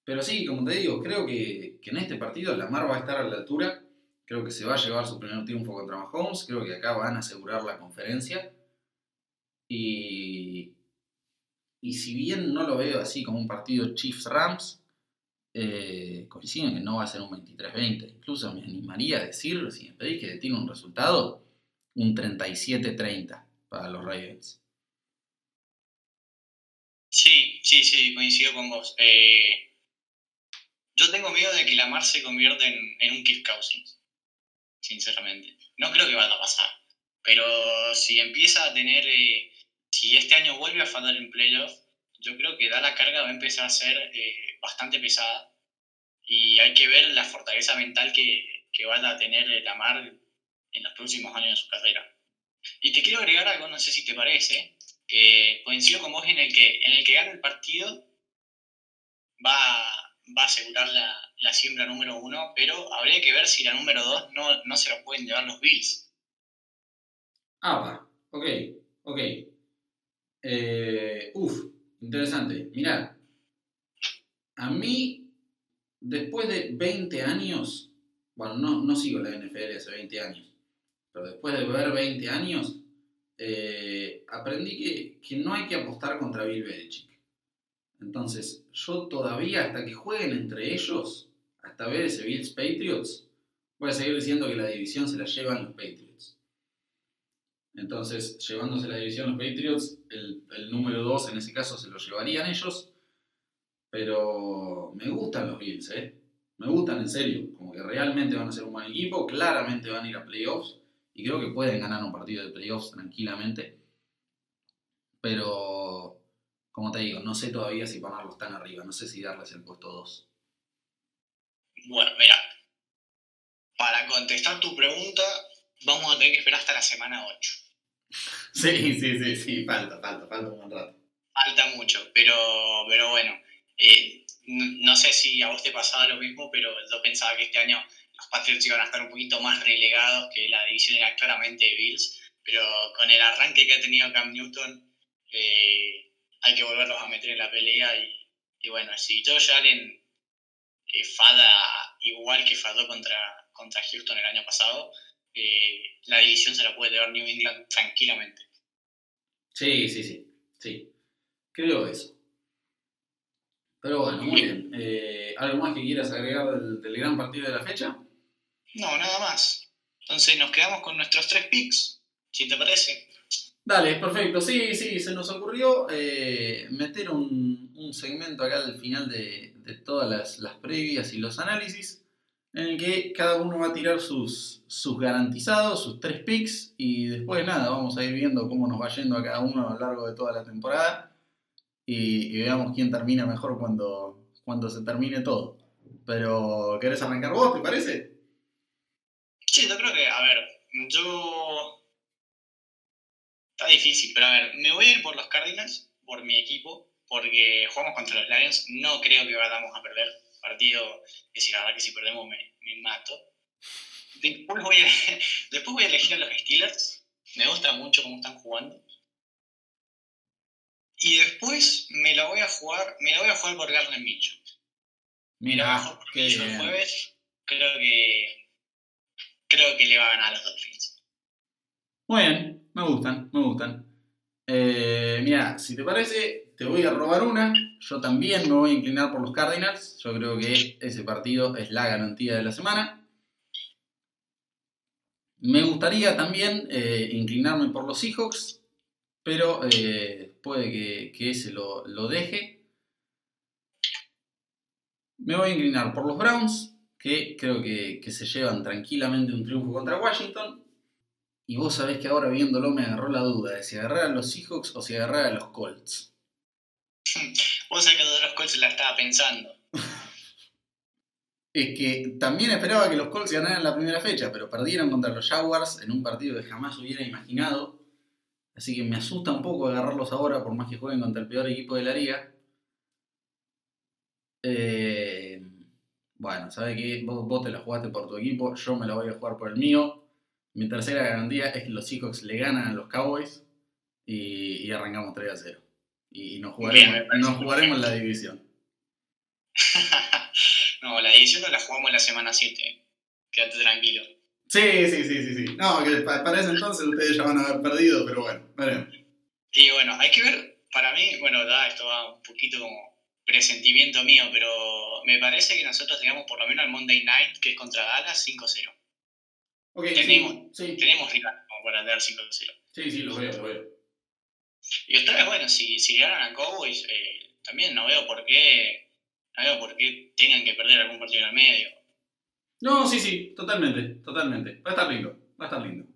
Pero sí, como te digo, creo que, en este partido Lamar va a estar a la altura. Creo que se va a llevar su primer triunfo contra Mahomes. Creo que acá van a asegurar la conferencia. Y. Y si bien no lo veo así como un partido Chiefs-Rams, eh, coinciden que no va a ser un 23-20. Incluso me animaría a decir, si me pedís que tiene un resultado, un 37-30 para los Ravens. Sí, sí, sí, coincido con vos. Eh, Yo tengo miedo de que Lamar se convierta en, un Kirk Cousins, sinceramente. No creo que vaya a pasar. Pero si empieza a tener, eh, si este año vuelve a fallar en playoff, yo creo que da la carga va a empezar a ser eh, bastante pesada. Y hay que ver la fortaleza mental que, que vaya a tener Lamar en los próximos años de su carrera. Y te quiero agregar algo, no sé si te parece, que coincido con vos en el que, en el que gane el partido va, va a asegurar la, la, siembra número uno, pero habría que ver si la número dos no, no se la pueden llevar los Bills. Ah, ok, ok. Eh, uf, interesante. Mirá, a mí, después de 20 años, bueno, no, no sigo la NFL hace 20 años, pero después de ver 20 años, eh, aprendí que, que, no hay que apostar contra Bill Belichick. Entonces, yo todavía, hasta que jueguen entre ellos, hasta ver ese Bills Patriots, voy a seguir diciendo que la división se la llevan los Patriots. Entonces, llevándose la división los Patriots, el, número 2 en ese caso se lo llevarían ellos. Pero me gustan los Bills, ¿eh? Me gustan en serio. Como que realmente van a ser un buen equipo. Claramente van a ir a playoffs. Y creo que pueden ganar un partido de playoffs tranquilamente. Pero, como te digo, no sé todavía si ponerlos tan arriba. No sé si darles el puesto 2. Bueno, mira. Para contestar tu pregunta, vamos a tener que esperar hasta la semana 8. Sí, sí, sí, sí. Falta, falta, falta un buen rato. Falta mucho, pero, pero bueno. Eh, no sé si a vos te pasaba lo mismo, pero yo pensaba que este año los Patriots iban a estar un poquito más relegados, que la división era claramente de Bills, pero con el arranque que ha tenido Cam Newton, eh, hay que volverlos a meter en la pelea y, y bueno, si Josh Allen eh, fada igual que fadó contra, contra Houston el año pasado, eh, la división se la puede llevar New England tranquilamente. Sí, sí, sí, sí. Creo eso. Pero bueno, muy bien. Eh, ¿Algo más que quieras agregar del, del, gran partido de la fecha? No, nada más. Entonces nos quedamos con nuestros tres picks, si te parece. Dale, perfecto. Sí, sí, se nos ocurrió eh, meter un, un, segmento acá al final de, de todas las, las, previas y los análisis, en el que cada uno va a tirar sus, sus garantizados, sus tres picks, y después nada, vamos a ir viendo cómo nos va yendo a cada uno a lo largo de toda la temporada y, veamos quién termina mejor cuando, cuando se termine todo. Pero, ¿querés arrancar vos, te parece? Sí, yo creo que, a ver, yo... Está difícil, pero a ver, me voy a ir por los Cardinals, por mi equipo, porque jugamos contra los Lions, no creo que vayamos a perder partido, es decir, la verdad que si perdemos me, me mato. Después voy, a, después voy a elegir a los Steelers, me gusta mucho cómo están jugando. Y después me la voy a jugar, me la voy a jugar por Garner Minshew. Mira, que el jueves creo que creo que le va a ganar a los Dolphins. Muy bien, me gustan, me gustan. Eh, mira, si te parece, te voy a robar una. Yo también me voy a inclinar por los Cardinals. Yo creo que ese partido es la garantía de la semana. Me gustaría también eh, inclinarme por los Seahawks, pero eh, puede que, que ese lo, deje. Me voy a inclinar por los Browns, que creo que, que, se llevan tranquilamente un triunfo contra Washington. Y vos sabés que ahora viéndolo me agarró la duda de si agarrar a los Seahawks o si agarrar a los Colts. Vos sabés que de los Colts la estaba pensando. es que también esperaba que los Colts ganaran la primera fecha, pero perdieron contra los Jaguars en un partido que jamás hubiera imaginado. Así que me asusta un poco agarrarlos ahora, por más que jueguen contra el peor equipo de la liga. Eh, bueno, ¿sabes qué? Vos, vos, te la jugaste por tu equipo, yo me la voy a jugar por el mío. Mi tercera garantía es que los Seahawks le ganan a los Cowboys y, y arrancamos 3 a 0. Y nos jugaremos, Bien, jugaremos la división. no, la división no la jugamos la semana 7. Quédate tranquilo. Sí, sí, sí, sí, sí. No, que para ese entonces ustedes ya van a haber perdido, pero bueno, veremos. Y bueno, hay que ver, para mí, bueno, da, esto va un poquito como presentimiento mío, pero me parece que nosotros tengamos por lo menos el Monday Night, que es contra Dallas, 5-0. Okay, tenemos, sí, sí. tenemos rival como para dar 5-0. Sí, sí, lo veo, lo veo. Y ustedes, bueno, si, si ganan a Cowboys, eh, también no veo por qué no veo por qué tengan que perder algún partido en el medio. No, sí, sí, totalmente, totalmente. Va a estar lindo, va a estar lindo.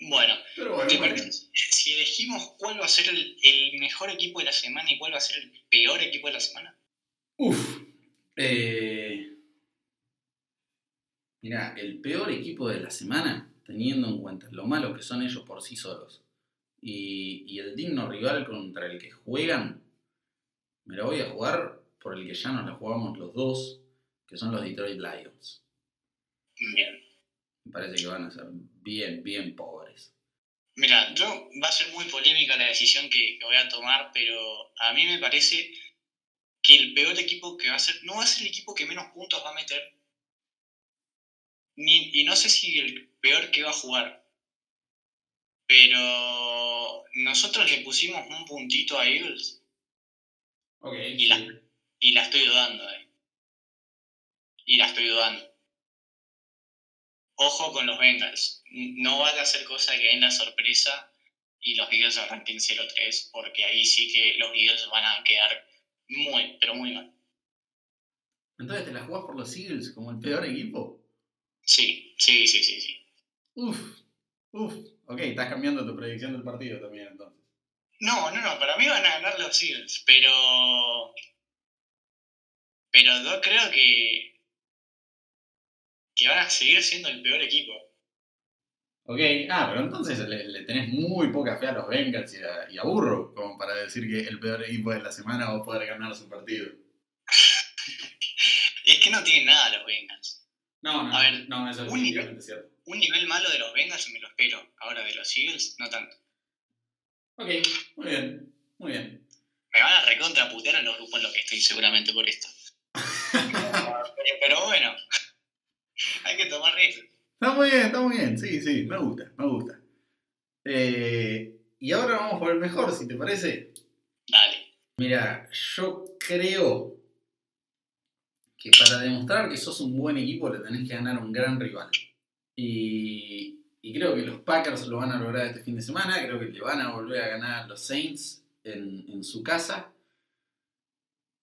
Bueno, Pero bueno, ¿te bueno. parece si elegimos cuál va a ser el, el mejor equipo de la semana y cuál va a ser el peor equipo de la semana? Uf. Eh, mirá, el peor equipo de la semana, teniendo en cuenta lo malos que son ellos por sí solos y, y el digno rival contra el que juegan, me la voy a jugar por el que ya nos la jugamos los dos, que son los Detroit Lions. Bien. Me parece que van a ser bien, bien pobres. Mira, yo va a ser muy polémica la decisión que, que voy a tomar, pero a mí me parece que el peor equipo que va a ser, no va a ser el equipo que menos puntos va a meter, ni, y no sé si el peor que va a jugar, pero nosotros le pusimos un puntito a Eagles Ok, Y la- y la estoy dudando, eh. Y la estoy dudando. Ojo con los Bengals. No vaya a ser cosa que den la sorpresa y los Eagles arranquen 0-3, porque ahí sí que los Eagles van a quedar muy, pero muy mal. Entonces te la jugás por los Eagles como el peor equipo. Sí, sí, sí, sí, sí. Uf, uf. Ok, estás cambiando tu predicción del partido también entonces. No, no, no, para mí van a ganar los Eagles, pero. Pero yo creo que. que van a seguir siendo el peor equipo. Ok, ah, pero entonces le, le tenés muy poca fe a los Bengals y a, y a como para decir que el peor equipo de la semana va a poder ganar su partido. Es que no tienen nada los Bengals. No, no, A ver, no, eso es un cierto. Un nivel malo de los Bengals me lo espero. Ahora de los Eagles, no tanto. Ok, muy bien, muy bien. Me van a recontraputear en los grupos en los que estoy seguramente por esto. pero, pero bueno, hay que tomar riesgo. Está muy bien, está muy bien, sí, sí, me gusta, me gusta. Eh, y ahora vamos por el mejor, si te parece. Dale. Mira, yo creo que para demostrar que sos un buen equipo le tenés que ganar a un gran rival. Y, creo que los Packers lo van a lograr este fin de semana. Creo que le van a volver a ganar a los Saints en, en su casa.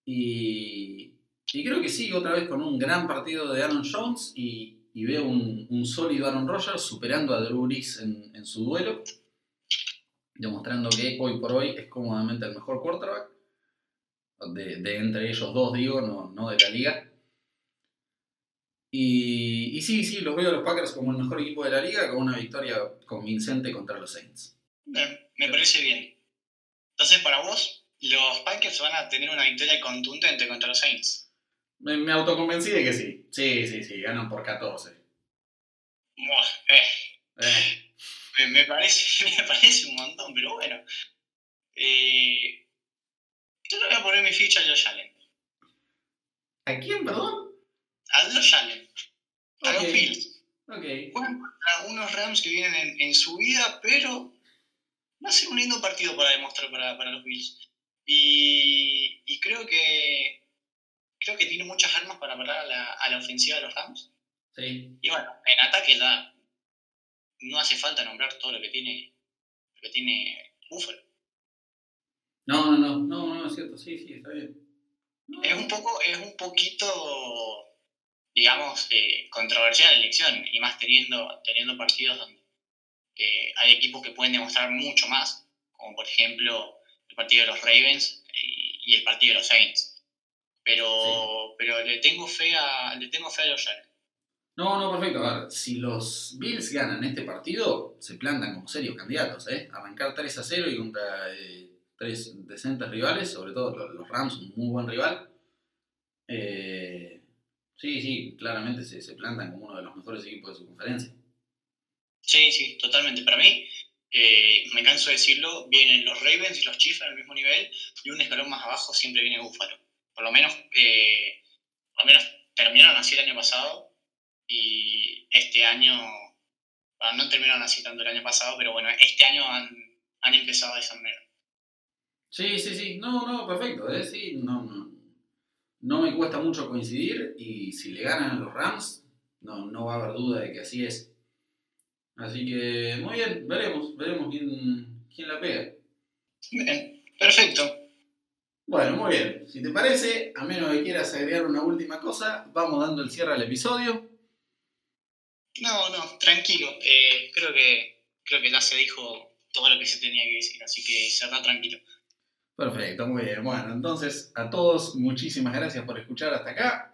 Y, creo que sí, otra vez con un gran partido de Aaron Jones y, y veo un, un sólido Aaron Rodgers superando a Drew Brees en, en su duelo. Demostrando que hoy por hoy es cómodamente el mejor quarterback de, de entre ellos dos, digo, no, no de la liga. Y, y sí, sí, los veo a los Packers como el mejor equipo de la liga, con una victoria convincente contra los Saints. Me, me parece bien. Entonces, para vos, los Packers van a tener una victoria contundente contra los Saints. Me, me autoconvencí de que sí. Sí, sí, sí, ganan por 14. Buah, eh, Eh, me, me parece, me parece un montón, pero bueno. Eh, yo le voy a poner mi ficha a Josh Allen. ¿A quién, perdón? A Josh Allen. A los. Bills. Ok. Juegan contra unos Rams que vienen en, en su vida, pero va a ser un lindo partido para demostrar para, para los Bills. Y, y creo que creo que tiene muchas armas para parar a la, a la ofensiva de los Rams. Sí. Y bueno, en ataque ya no hace falta nombrar todo lo que tiene lo que tiene Buffalo. No, no, no, no, no, es cierto, sí, sí, está bien. No. Es un poco, es un poquito, digamos, eh, controversial elección, y más teniendo, teniendo partidos donde eh, hay equipos que pueden demostrar mucho más, como por ejemplo el partido de los Ravens y, y el partido de los Saints. Pero, pero le tengo fe a, le tengo fe a Josh Allen. No, no, perfecto. A ver, si los Bills ganan este partido, se plantan como serios candidatos, ¿eh? Arrancar 3 a 0 y contra eh, tres decentes rivales, sobre todo los, los Rams, un muy buen rival. Eh, sí, sí, claramente se, se plantan como uno de los mejores equipos de su conferencia. Sí, sí, totalmente. Para mí, eh, me canso de decirlo, vienen los Ravens y los Chiefs al mismo nivel y un escalón más abajo siempre viene Buffalo. Por lo menos, eh, por lo menos terminaron así el año pasado y este año, bueno, no terminaron así tanto el año pasado, pero bueno, este año han, han empezado de esa manera. Sí, sí, sí. No, no, perfecto. ¿eh? Sí, no, no. No me cuesta mucho coincidir y si le ganan a los Rams, no, no va a haber duda de que así es. Así que muy bien, veremos, veremos quién, quién la pega. Bien, perfecto. Bueno, muy bien. Si te parece, a menos que quieras agregar una última cosa, vamos dando el cierre al episodio. No, no, tranquilo. Eh, creo que creo que ya se dijo todo lo que se tenía que decir, así que cerra tranquilo. Perfecto, muy bien. Bueno, entonces a todos muchísimas gracias por escuchar hasta acá.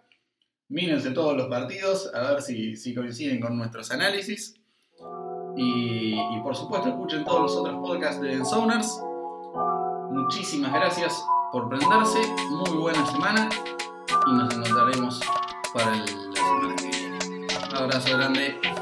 Mírense todos los partidos, a ver si, coinciden con nuestros análisis. Y, por supuesto escuchen todos los otros podcasts de Enzoners. Muchísimas gracias por prenderse. Muy buena semana y nos encontraremos para la semana que viene. Abrazo grande.